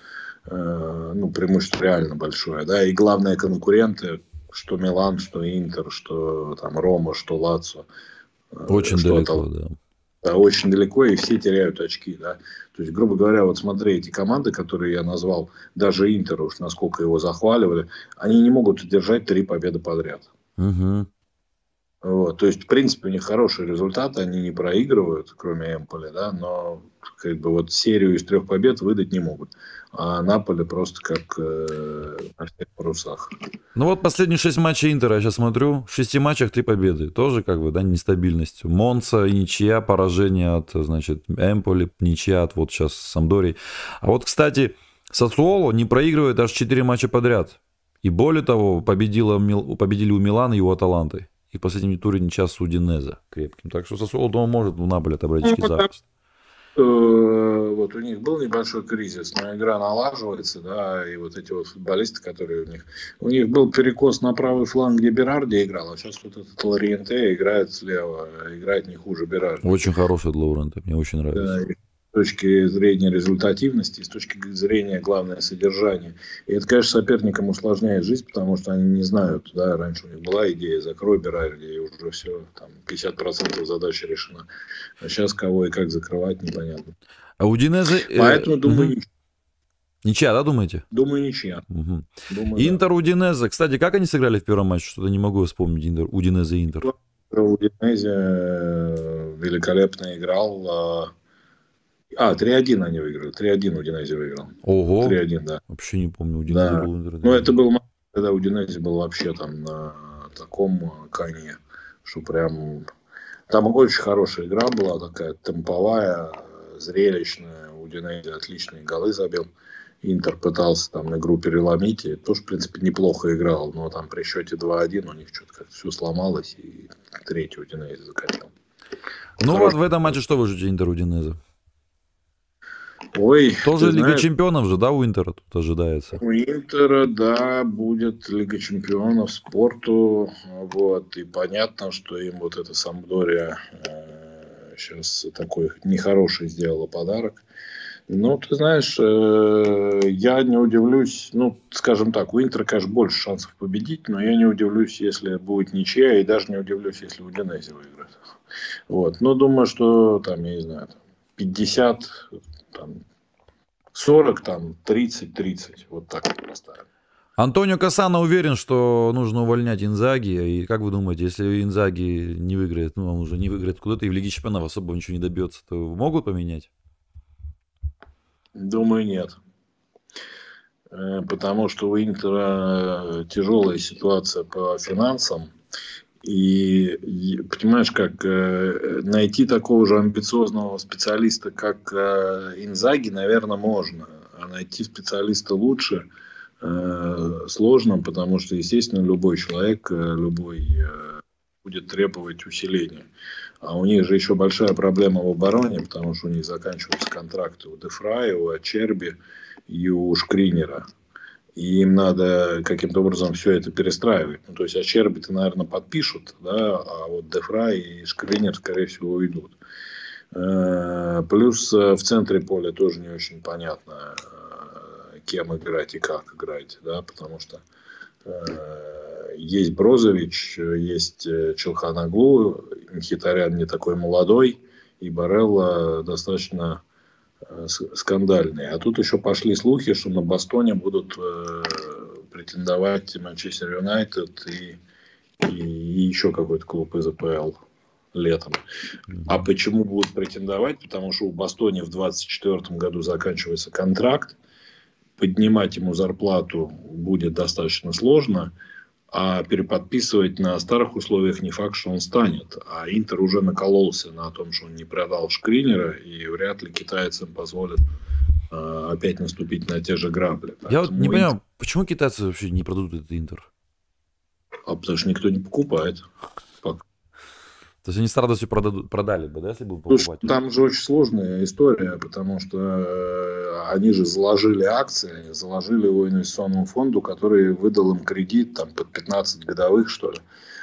э, ну, преимущество реально большое, да, и главные конкуренты, что Милан, что Интер, что там Рома, что Лацо. Э, Очень далеко, да очень далеко, и все теряют очки. Да? То есть, грубо говоря, вот смотри, эти команды, которые я назвал, даже Интер, уж насколько его захваливали, они не могут удержать три победы подряд. Угу. Вот, то есть, в принципе, у них хорошие результаты, они не проигрывают, кроме Эмполи, да, но как бы вот серию из трех побед выдать не могут. А Наполе просто как э, на всех парусах. Ну вот последние шесть матчей Интера, я сейчас смотрю, в шести матчах три победы. Тоже как бы, да, нестабильность. Монца, ничья, поражение от, значит, Эмполи, ничья от вот сейчас Самдори. А вот, кстати, Сосуоло не проигрывает аж четыре матча подряд. И более того, победила, победили у Милана у Аталанты и в последнем туре ничья с Удинеза крепким. Так что Сосуоло дома может в Наполе отобрать очки ну, запросто. Э, вот у них был небольшой кризис, но игра налаживается, да, и вот эти вот футболисты, которые у них... У них был перекос на правый фланг, где Берарди играл, а сейчас вот этот Лориенте играет слева, играет не хуже Берарди. Очень хороший Лоуренте, мне очень нравится. Да, с точки зрения результативности, с точки зрения, главное, содержания. И это, конечно, соперникам усложняет жизнь, потому что они не знают, да, раньше у них была идея «закрой Берарди», и уже все, там, 50% задачи решена. А сейчас кого и как закрывать, непонятно. А у Динеза... Э, Поэтому, думаю, угу. Ничья, да, думаете? Думаю, ничья. Угу. Думаю, Интер, да. Удинеза. Кстати, как они сыграли в первом матче? Что-то не могу вспомнить. Интер, Удинеза Интер. Удинезе э, великолепно играл а, а, 3-1 они выиграли. 3-1 Удинези выиграл. Ого. 3-1, да. Вообще не помню, Удинези да. был. Ну, это был когда Удинези был вообще там на таком коне, что прям... Там очень хорошая игра была, такая темповая, зрелищная. Удинези отличные голы забил. Интер пытался там игру переломить, и тоже, в принципе, неплохо играл, но там при счете 2-1 у них что-то как все сломалось, и третий Удинези закатил. Ну вот в этом матче что вы ждете Интер Удинеза? Ой, Тоже Лига знаешь, Чемпионов же, да, у Интера тут ожидается? У Интера, да, будет Лига Чемпионов спорту. Вот, и понятно, что им вот эта Самдория э, сейчас такой нехороший сделала подарок. Ну, ты знаешь, э, я не удивлюсь, ну, скажем так, у Интера, конечно, больше шансов победить, но я не удивлюсь, если будет ничья, и даже не удивлюсь, если Удинези выиграет. Вот, но думаю, что там, я не знаю, 50, там, 40, там, 30, 30. Вот так вот поставим. Антонио Касана уверен, что нужно увольнять Инзаги. И как вы думаете, если Инзаги не выиграет, ну, он уже не выиграет куда-то и в Лиге Чемпионов особо ничего не добьется, то могут поменять? Думаю, нет. Э, потому что у Интера тяжелая ситуация по финансам. И, понимаешь, как э, найти такого же амбициозного специалиста, как э, Инзаги, наверное, можно. А найти специалиста лучше э, сложно, потому что, естественно, любой человек, любой будет требовать усиления. А у них же еще большая проблема в обороне, потому что у них заканчиваются контракты у Дефрая, у Ачерби и у Шкринера и им надо каким-то образом все это перестраивать. Ну, то есть Ачерби-то, наверное, подпишут, да, а вот Дефрай и Шкринер, скорее всего, уйдут. Э, плюс э, в центре поля тоже не очень понятно, э, кем играть и как играть, да, потому что есть Брозович, есть Челханаглу, Мхитарян не такой молодой, и Барелла достаточно скандальные. А тут еще пошли слухи, что на Бастоне будут э, претендовать Манчестер Юнайтед и, и, и еще какой-то клуб из АПЛ летом. А почему будут претендовать? Потому что у Бастоне в 2024 году заканчивается контракт. Поднимать ему зарплату будет достаточно сложно а переподписывать на старых условиях не факт, что он станет. А Интер уже накололся на том, что он не продал Шкринера, и вряд ли китайцам позволят э, опять наступить на те же грабли. Я вот не понимаю, почему китайцы вообще не продадут этот Интер? А потому что никто не покупает. То есть они с радостью продадут, продали бы, да, если бы покупать? там же очень сложная история, потому что э, они же заложили акции, заложили его инвестиционному фонду, который выдал им кредит там под 15 годовых, что ли.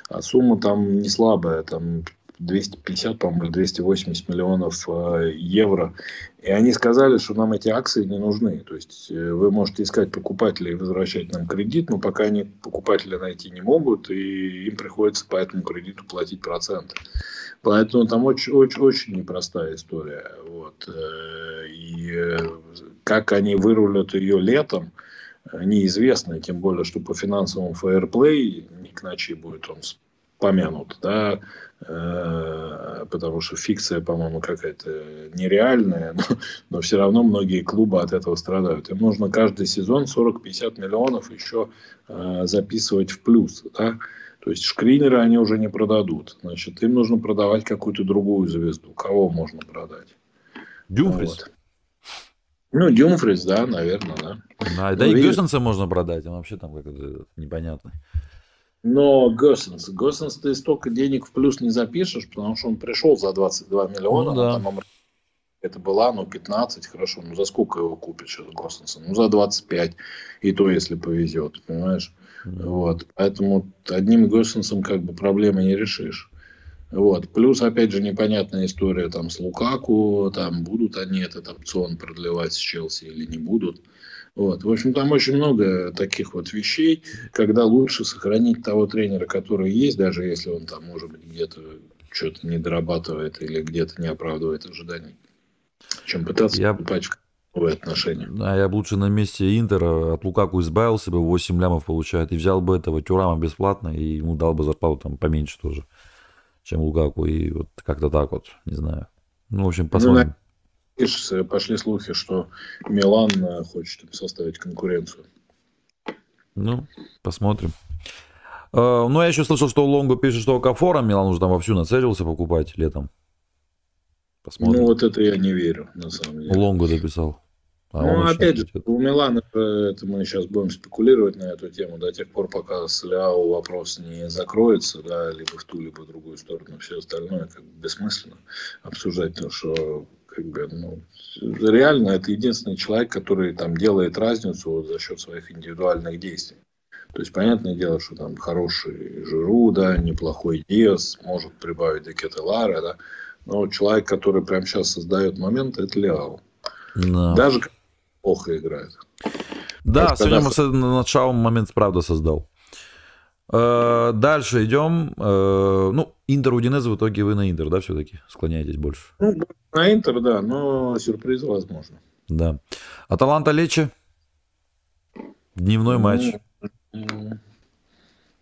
А сумма там не слабая, там 250, по-моему, 280 миллионов э, евро. И они сказали, что нам эти акции не нужны. То есть э, вы можете искать покупателей и возвращать нам кредит, но пока они покупателя найти не могут, и им приходится по этому кредиту платить проценты. Поэтому там очень, очень, очень непростая история. Вот. Э, и как они вырулят ее летом, неизвестно. Тем более, что по финансовому фейерплей Ник Начи будет он помянут, да, потому что фикция, по-моему, какая-то нереальная, но, но все равно многие клубы от этого страдают. Им нужно каждый сезон 40-50 миллионов еще э, записывать в плюс, да, то есть шкринеры они уже не продадут, значит, им нужно продавать какую-то другую звезду. Кого можно продать? Дюмфрис. Вот. Ну, Дюмфрис, да, наверное, да. Да, да ну, и Гюссенса можно продать, он вообще там как-то непонятный. Но Госсенс, Госсенс ты столько денег в плюс не запишешь, потому что он пришел за 22 миллиона, ну, да. там это была, ну, 15, хорошо, ну, за сколько его купят сейчас Госсенса? Ну, за 25, и то, если повезет, понимаешь? Mm-hmm. Вот, поэтому одним Госсенсом как бы проблемы не решишь. Вот. Плюс, опять же, непонятная история там с Лукаку, там будут они этот опцион продлевать с Челси или не будут. Вот. В общем, там очень много таких вот вещей, когда лучше сохранить того тренера, который есть, даже если он там, может быть, где-то что-то не дорабатывает или где-то не оправдывает ожиданий, чем пытаться я... покупать новые отношения. Да, я бы лучше на месте Интера от Лукаку избавился бы, 8 лямов получает, и взял бы этого Тюрама бесплатно, и ему дал бы зарплату там поменьше тоже, чем Лукаку, и вот как-то так вот, не знаю. Ну, в общем, ну, посмотрим. Ну, пошли слухи, что Милан э, хочет им составить конкуренцию. Ну, посмотрим. Uh, ну, я еще слышал, что Лонго пишет, что Кафора Милан уже там вовсю нацелился покупать летом. Посмотрим. Ну, вот это я не верю, на самом деле. Лонго дописал. А ну, опять же, у Милана, это мы сейчас будем спекулировать на эту тему до тех пор, пока с Ляо вопрос не закроется, да, либо в ту, либо в другую сторону. Все остальное как бы бессмысленно обсуждать, то, что как бы, ну, реально это единственный человек, который там делает разницу за счет своих индивидуальных действий. То есть, понятное дело, что там хороший Жиру, да, неплохой Диас, может прибавить Декета Лара, да, но человек, который прямо сейчас создает момент, это Леау. Да. Даже плохо играет. Да, сегодня когда... над Шаум момент правда создал. Э, дальше идем. Э, ну, Интер Удинеза в итоге вы на Интер, да, все-таки склоняетесь больше? Ну, на Интер, да, но сюрпризы возможно. Да. Аталанта Лечи? Дневной матч.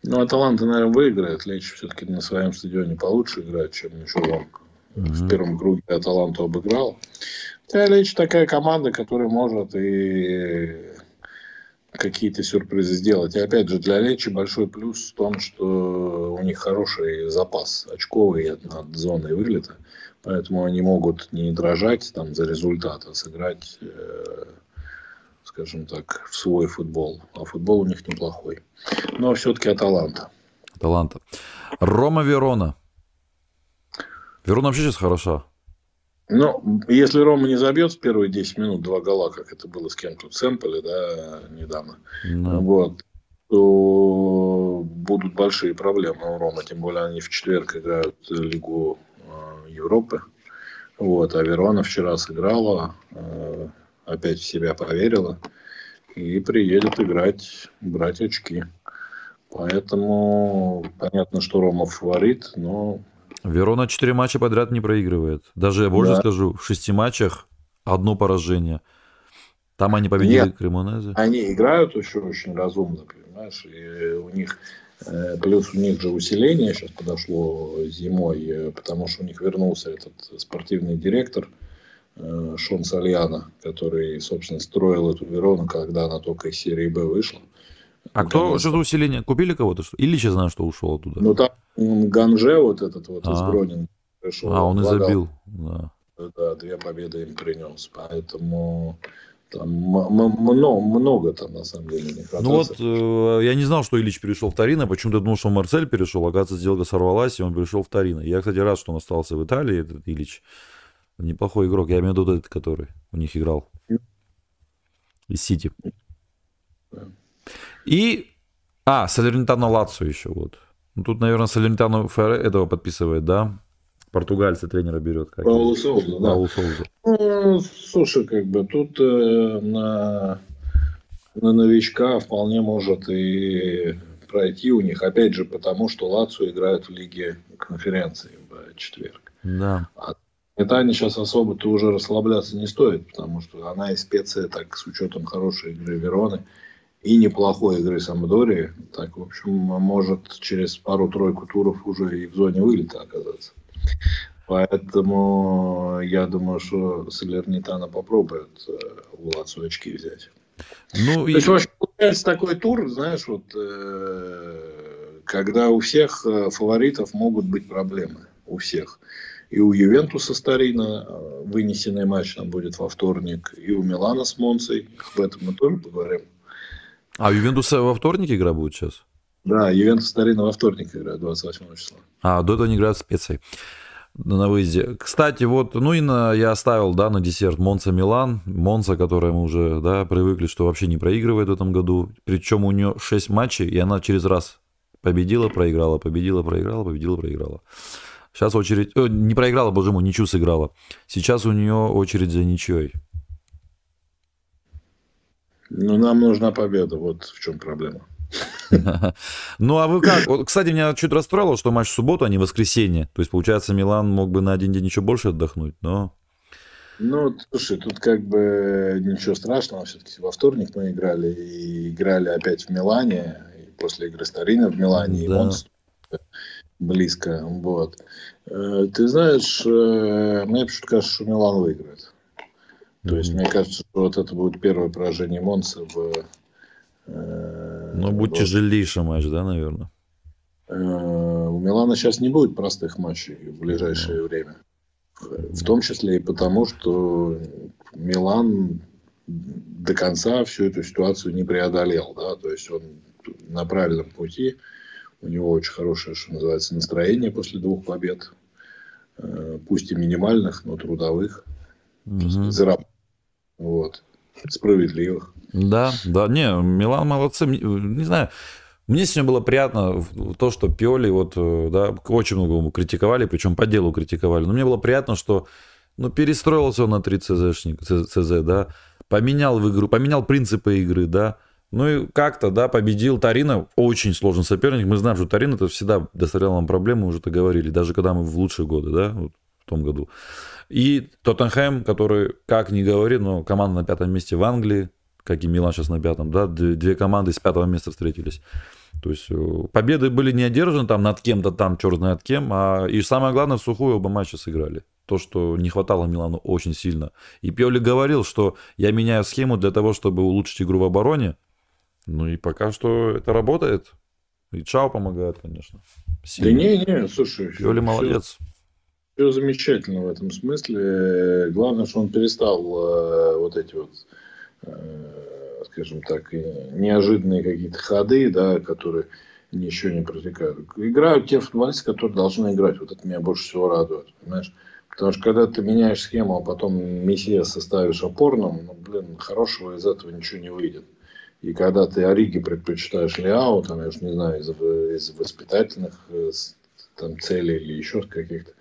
Ну, Аталанта, наверное, выиграет. Лечи все-таки на своем стадионе получше играет, чем он угу. в первом круге Аталанту обыграл. Хотя Лечи такая команда, которая может и какие-то сюрпризы сделать. И опять же, для Лечи большой плюс в том, что у них хороший запас очковый над зоной вылета. Поэтому они могут не дрожать там за результат, а сыграть, э, скажем так, в свой футбол. А футбол у них неплохой. Но все-таки Аталанта. Аталанта. Рома Верона. Верона вообще сейчас хороша. Ну, если Рома не забьет в первые 10 минут два гола, как это было с кем-то в Сэмполе, да, недавно, no. вот, то будут большие проблемы у Рома. Тем более они в четверг играют Лигу э, Европы. Вот, а Верона вчера сыграла, э, опять в себя поверила и приедет играть, брать очки. Поэтому понятно, что Рома фаворит, но Верона 4 матча подряд не проигрывает. Даже я больше да. скажу, в 6 матчах одно поражение. Там они победили Нет, Кремонезе. Они играют еще очень разумно, понимаешь, и у них э, плюс у них же усиление сейчас подошло зимой, э, потому что у них вернулся этот спортивный директор э, Шон Сальяна, который, собственно, строил эту Верону, когда она только из серии Б вышла. А кто что за усиление? Купили кого-то? Что? Или сейчас знаю, что ушел оттуда? Ну, там Ганже вот этот вот а. из Гронинга пришел. А, он и забил. Да. да, две победы им принес. Поэтому Там много, много там на самом деле не Ну вот, э, я не знал, что Ильич перешел в Торино, почему-то думал, что Марсель перешел, оказывается, сделка сорвалась, и он перешел в Торино. Я, кстати, рад, что он остался в Италии, этот Ильич. Неплохой игрок, я имею в виду этот, который у них играл. Из Сити. И... А, Салернитано Лацо еще вот. Ну, тут, наверное, Салернитано этого подписывает, да? Португальцы тренера берет. Как Паулу Соуза, да. Паулу Соуза. Ну, слушай, как бы тут э, на, на новичка вполне может и пройти у них, опять же, потому что Лацо играет в Лиге конференции в четверг. Да. А Метане сейчас особо-то уже расслабляться не стоит, потому что она и специя, так с учетом хорошей игры Вероны и неплохой игры Самдории, так, в общем, может через пару-тройку туров уже и в зоне вылета оказаться. Поэтому я думаю, что Салернитана попробует э, у Лацо очки взять. Ну, То и... есть, вообще, получается такой тур, знаешь, вот, э, когда у всех э, фаворитов могут быть проблемы. У всех. И у Ювентуса Старина э, вынесенный матч там будет во вторник, и у Милана с Монцей. Об этом мы тоже поговорим. А у Ювентуса во вторник игра будет сейчас? Да, Ювентус Старина во вторник играет, 28 числа. А, до этого они играют специей на выезде. Кстати, вот, ну и на, я оставил, да, на десерт Монца Милан. Монца, которая мы уже, да, привыкли, что вообще не проигрывает в этом году. Причем у нее 6 матчей, и она через раз победила, проиграла, победила, проиграла, победила, проиграла. Сейчас очередь... О, не проиграла, боже мой, ничью сыграла. Сейчас у нее очередь за ничьей. Ну, нам нужна победа, вот в чем проблема. Ну, а вы как? Кстати, меня чуть расстроило, что матч в субботу, а не в воскресенье. То есть, получается, Милан мог бы на один день еще больше отдохнуть, но... Ну, слушай, тут как бы ничего страшного. Все-таки во вторник мы играли и играли опять в Милане. И после игры Старина в Милане. Да. И он близко. Вот. Э, ты знаешь, э, мне почему-то кажется, что Милан выиграет. То есть, мне кажется, что вот это будет первое поражение Монса в... Э, ну, будет вот. тяжелейший матч, да, наверное? У Милана сейчас не будет простых матчей в ближайшее mm. время. В том числе и потому, что Милан до конца всю эту ситуацию не преодолел. Да? То есть он на правильном пути. У него очень хорошее, что называется, настроение после двух побед. Э, пусть и минимальных, но трудовых. Угу. Вот. Справедливых. Да, да, не, Милан молодцы. Не знаю, мне сегодня было приятно то, что Пиоли, вот, э, да, очень много критиковали, причем по делу критиковали. Но мне было приятно, что ну, перестроился он на 3 ЦЗшник, ЦЗ, да, поменял в игру, поменял принципы игры, да, ну и как-то, да, победил Тарина. Очень сложный соперник. Мы знаем, что Тарин это всегда доставлял нам проблемы, уже это говорили, даже когда мы в лучшие годы, да, вот в том году. И Тоттенхэм, который, как ни говори, но команда на пятом месте в Англии, как и Милан сейчас на пятом, да, две команды с пятого места встретились. То есть э, победы были не одержаны там над кем-то там, черт знает кем, а и самое главное, в сухую оба матча сыграли. То, что не хватало Милану очень сильно. И Пиоли говорил, что я меняю схему для того, чтобы улучшить игру в обороне, ну и пока что это работает. И Чао помогает, конечно. Сильно. Да не, не, слушай. Пиоли молодец. Все замечательно в этом смысле. Главное, что он перестал э, вот эти вот, э, скажем так, неожиданные какие-то ходы, да, которые ничего не протекают. Играют те футболисты, которые должны играть. Вот это меня больше всего радует, понимаешь? Потому что когда ты меняешь схему, а потом Мессия составишь опорным, ну, блин, хорошего из этого ничего не выйдет. И когда ты Ориги предпочитаешь Ляо, там, я уж не знаю, из, из воспитательных э, там, целей или еще каких-то,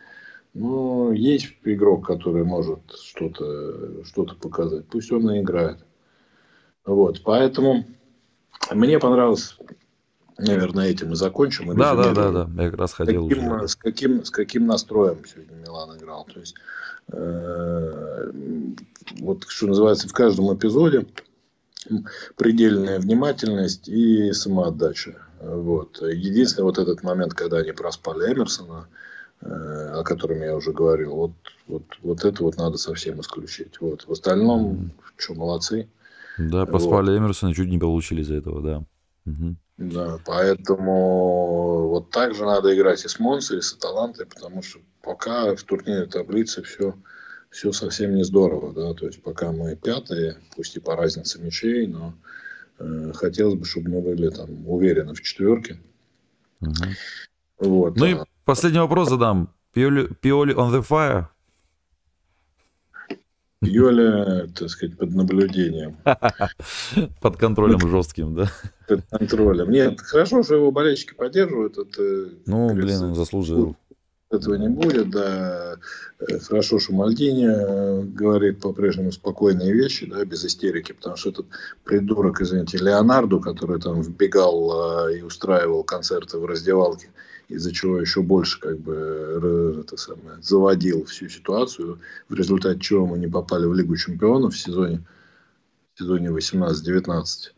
ну, есть игрок, который может что-то что показать. Пусть он и играет. Вот, поэтому мне понравилось, наверное, этим и закончим. И да, да, да, да, я как раз хотел. С каким, уже. с каким, с каким настроем сегодня Милан играл. То есть, э, вот что называется, в каждом эпизоде предельная внимательность и самоотдача. Вот. Единственный вот этот момент, когда они проспали Эмерсона, э, о котором я уже говорил, вот, вот, вот это вот надо совсем исключить. Вот. В остальном, mm. что, молодцы. Да, поспали вот. Эмерсона, чуть не получили из-за этого, да. Угу. Да, поэтому вот так же надо играть и с Монсой, и с Аталантой, потому что пока в турнирной таблице все, все совсем не здорово, да, то есть пока мы пятые, пусть и по разнице мячей, но э, хотелось бы, чтобы мы были там уверены в четверке. Угу. Вот. Ну а... и последний вопрос задам. Пиоли, Пиоли on the fire? Йоля, так сказать, под наблюдением. Под контролем жестким, да? Под контролем. Нет, хорошо, что его болельщики поддерживают. Это, ну, блин, он заслужил. Этого не будет, да. Хорошо, что Мальдини э, говорит по-прежнему спокойные вещи, да, без истерики, потому что этот придурок, извините, Леонарду, который там вбегал э, и устраивал концерты в раздевалке, из-за чего еще больше как бы это самое, заводил всю ситуацию, в результате чего мы не попали в Лигу чемпионов в сезоне, в сезоне 18-19.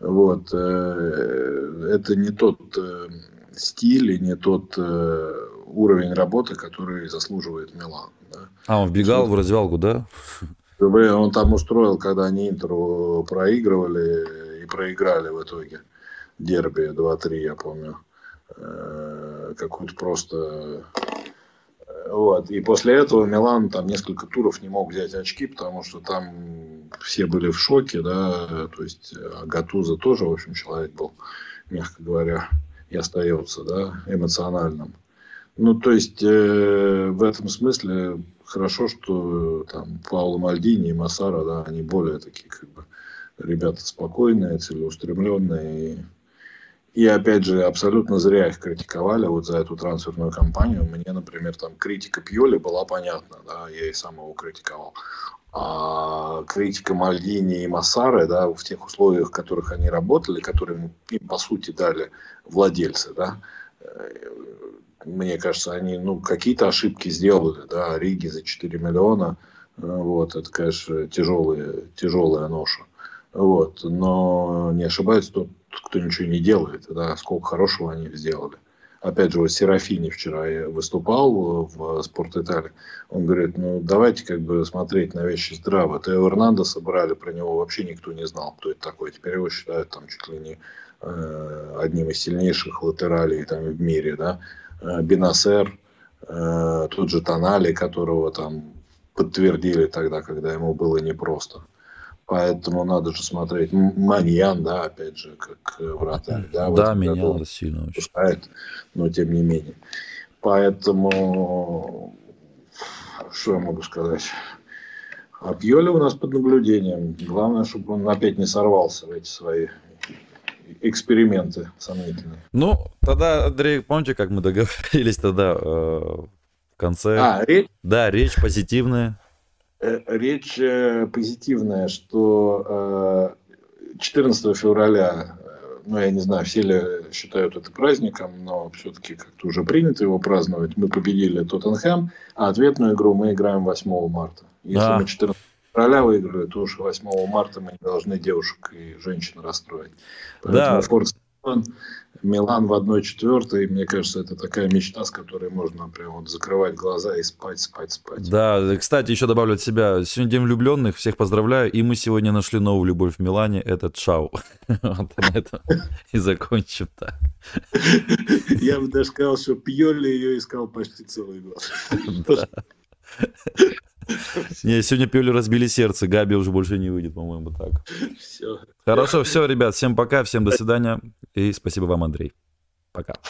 Вот. Э, это не тот э, стиль и не тот э, уровень работы, который заслуживает Милан. Да. А, он вбегал в развалку, да? Он там устроил, когда они Интеру проигрывали и проиграли в итоге. Дерби 2-3, я помню. Э, какую-то просто... Э, вот. И после этого Милан там несколько туров не мог взять очки, потому что там все были в шоке, да, то есть а Гатуза тоже, в общем, человек был, мягко говоря, и остается, да, эмоциональным. Ну, то есть, э, в этом смысле хорошо, что там Пауло Мальдини и Массара, да, они более такие, как бы, ребята спокойные, целеустремленные, и опять же, абсолютно зря их критиковали вот за эту трансферную кампанию. Мне, например, там критика Пьоли была понятна, да, я и сам его критиковал. А критика Мальдини и Массары, да, в тех условиях, в которых они работали, которые им, по сути, дали владельцы, да, э, мне кажется, они, ну, какие-то ошибки сделали, да, Риги за 4 миллиона, э, вот, это, конечно, тяжелая, тяжелая ноша. Вот. Но не ошибается тот, кто ничего не делает. Да, сколько хорошего они сделали. Опять же, вот Серафини вчера выступал в Спорт Италии. Он говорит, ну давайте как бы смотреть на вещи здраво. Тео Эрнандеса брали, про него вообще никто не знал, кто это такой. Теперь его считают там чуть ли не э, одним из сильнейших латералей там в мире. Да? Э, Бенасер, э, тот же Тонали, которого там подтвердили тогда, когда ему было непросто. Поэтому надо же смотреть. Маньян, да, опять же, как э, вратарь. Да, да меня сильно очень. Пускает, но тем не менее. Поэтому, что я могу сказать? А Пьоли у нас под наблюдением. Главное, чтобы он опять не сорвался в эти свои эксперименты сомнительные. Ну, тогда, Андрей, помните, как мы договорились тогда э, в конце? А, речь? Да, речь позитивная. Э, речь э, позитивная, что 14 э, февраля, ну, я не знаю, все ли считают это праздником, но все-таки как-то уже принято его праздновать. Мы победили Тоттенхэм, а ответную игру мы играем 8 марта. Если да. мы 14 февраля выиграли, то уж 8 марта мы не должны девушек и женщин расстроить. Поэтому да. Форс Милан в 1-4, мне кажется, это такая мечта, с которой можно прям вот закрывать глаза и спать, спать, спать. Да, кстати, еще добавлю от себя. Сегодня День влюбленных, всех поздравляю. И мы сегодня нашли новую любовь в Милане, это Чау. Вот на этом и закончим так. Я бы даже сказал, что Пьоли ее искал почти целый год. Не, сегодня Пьоли разбили сердце, Габи уже больше не выйдет, по-моему, так. Все. Хорошо, все, ребят, всем пока, всем до свидания и спасибо вам, Андрей. Пока.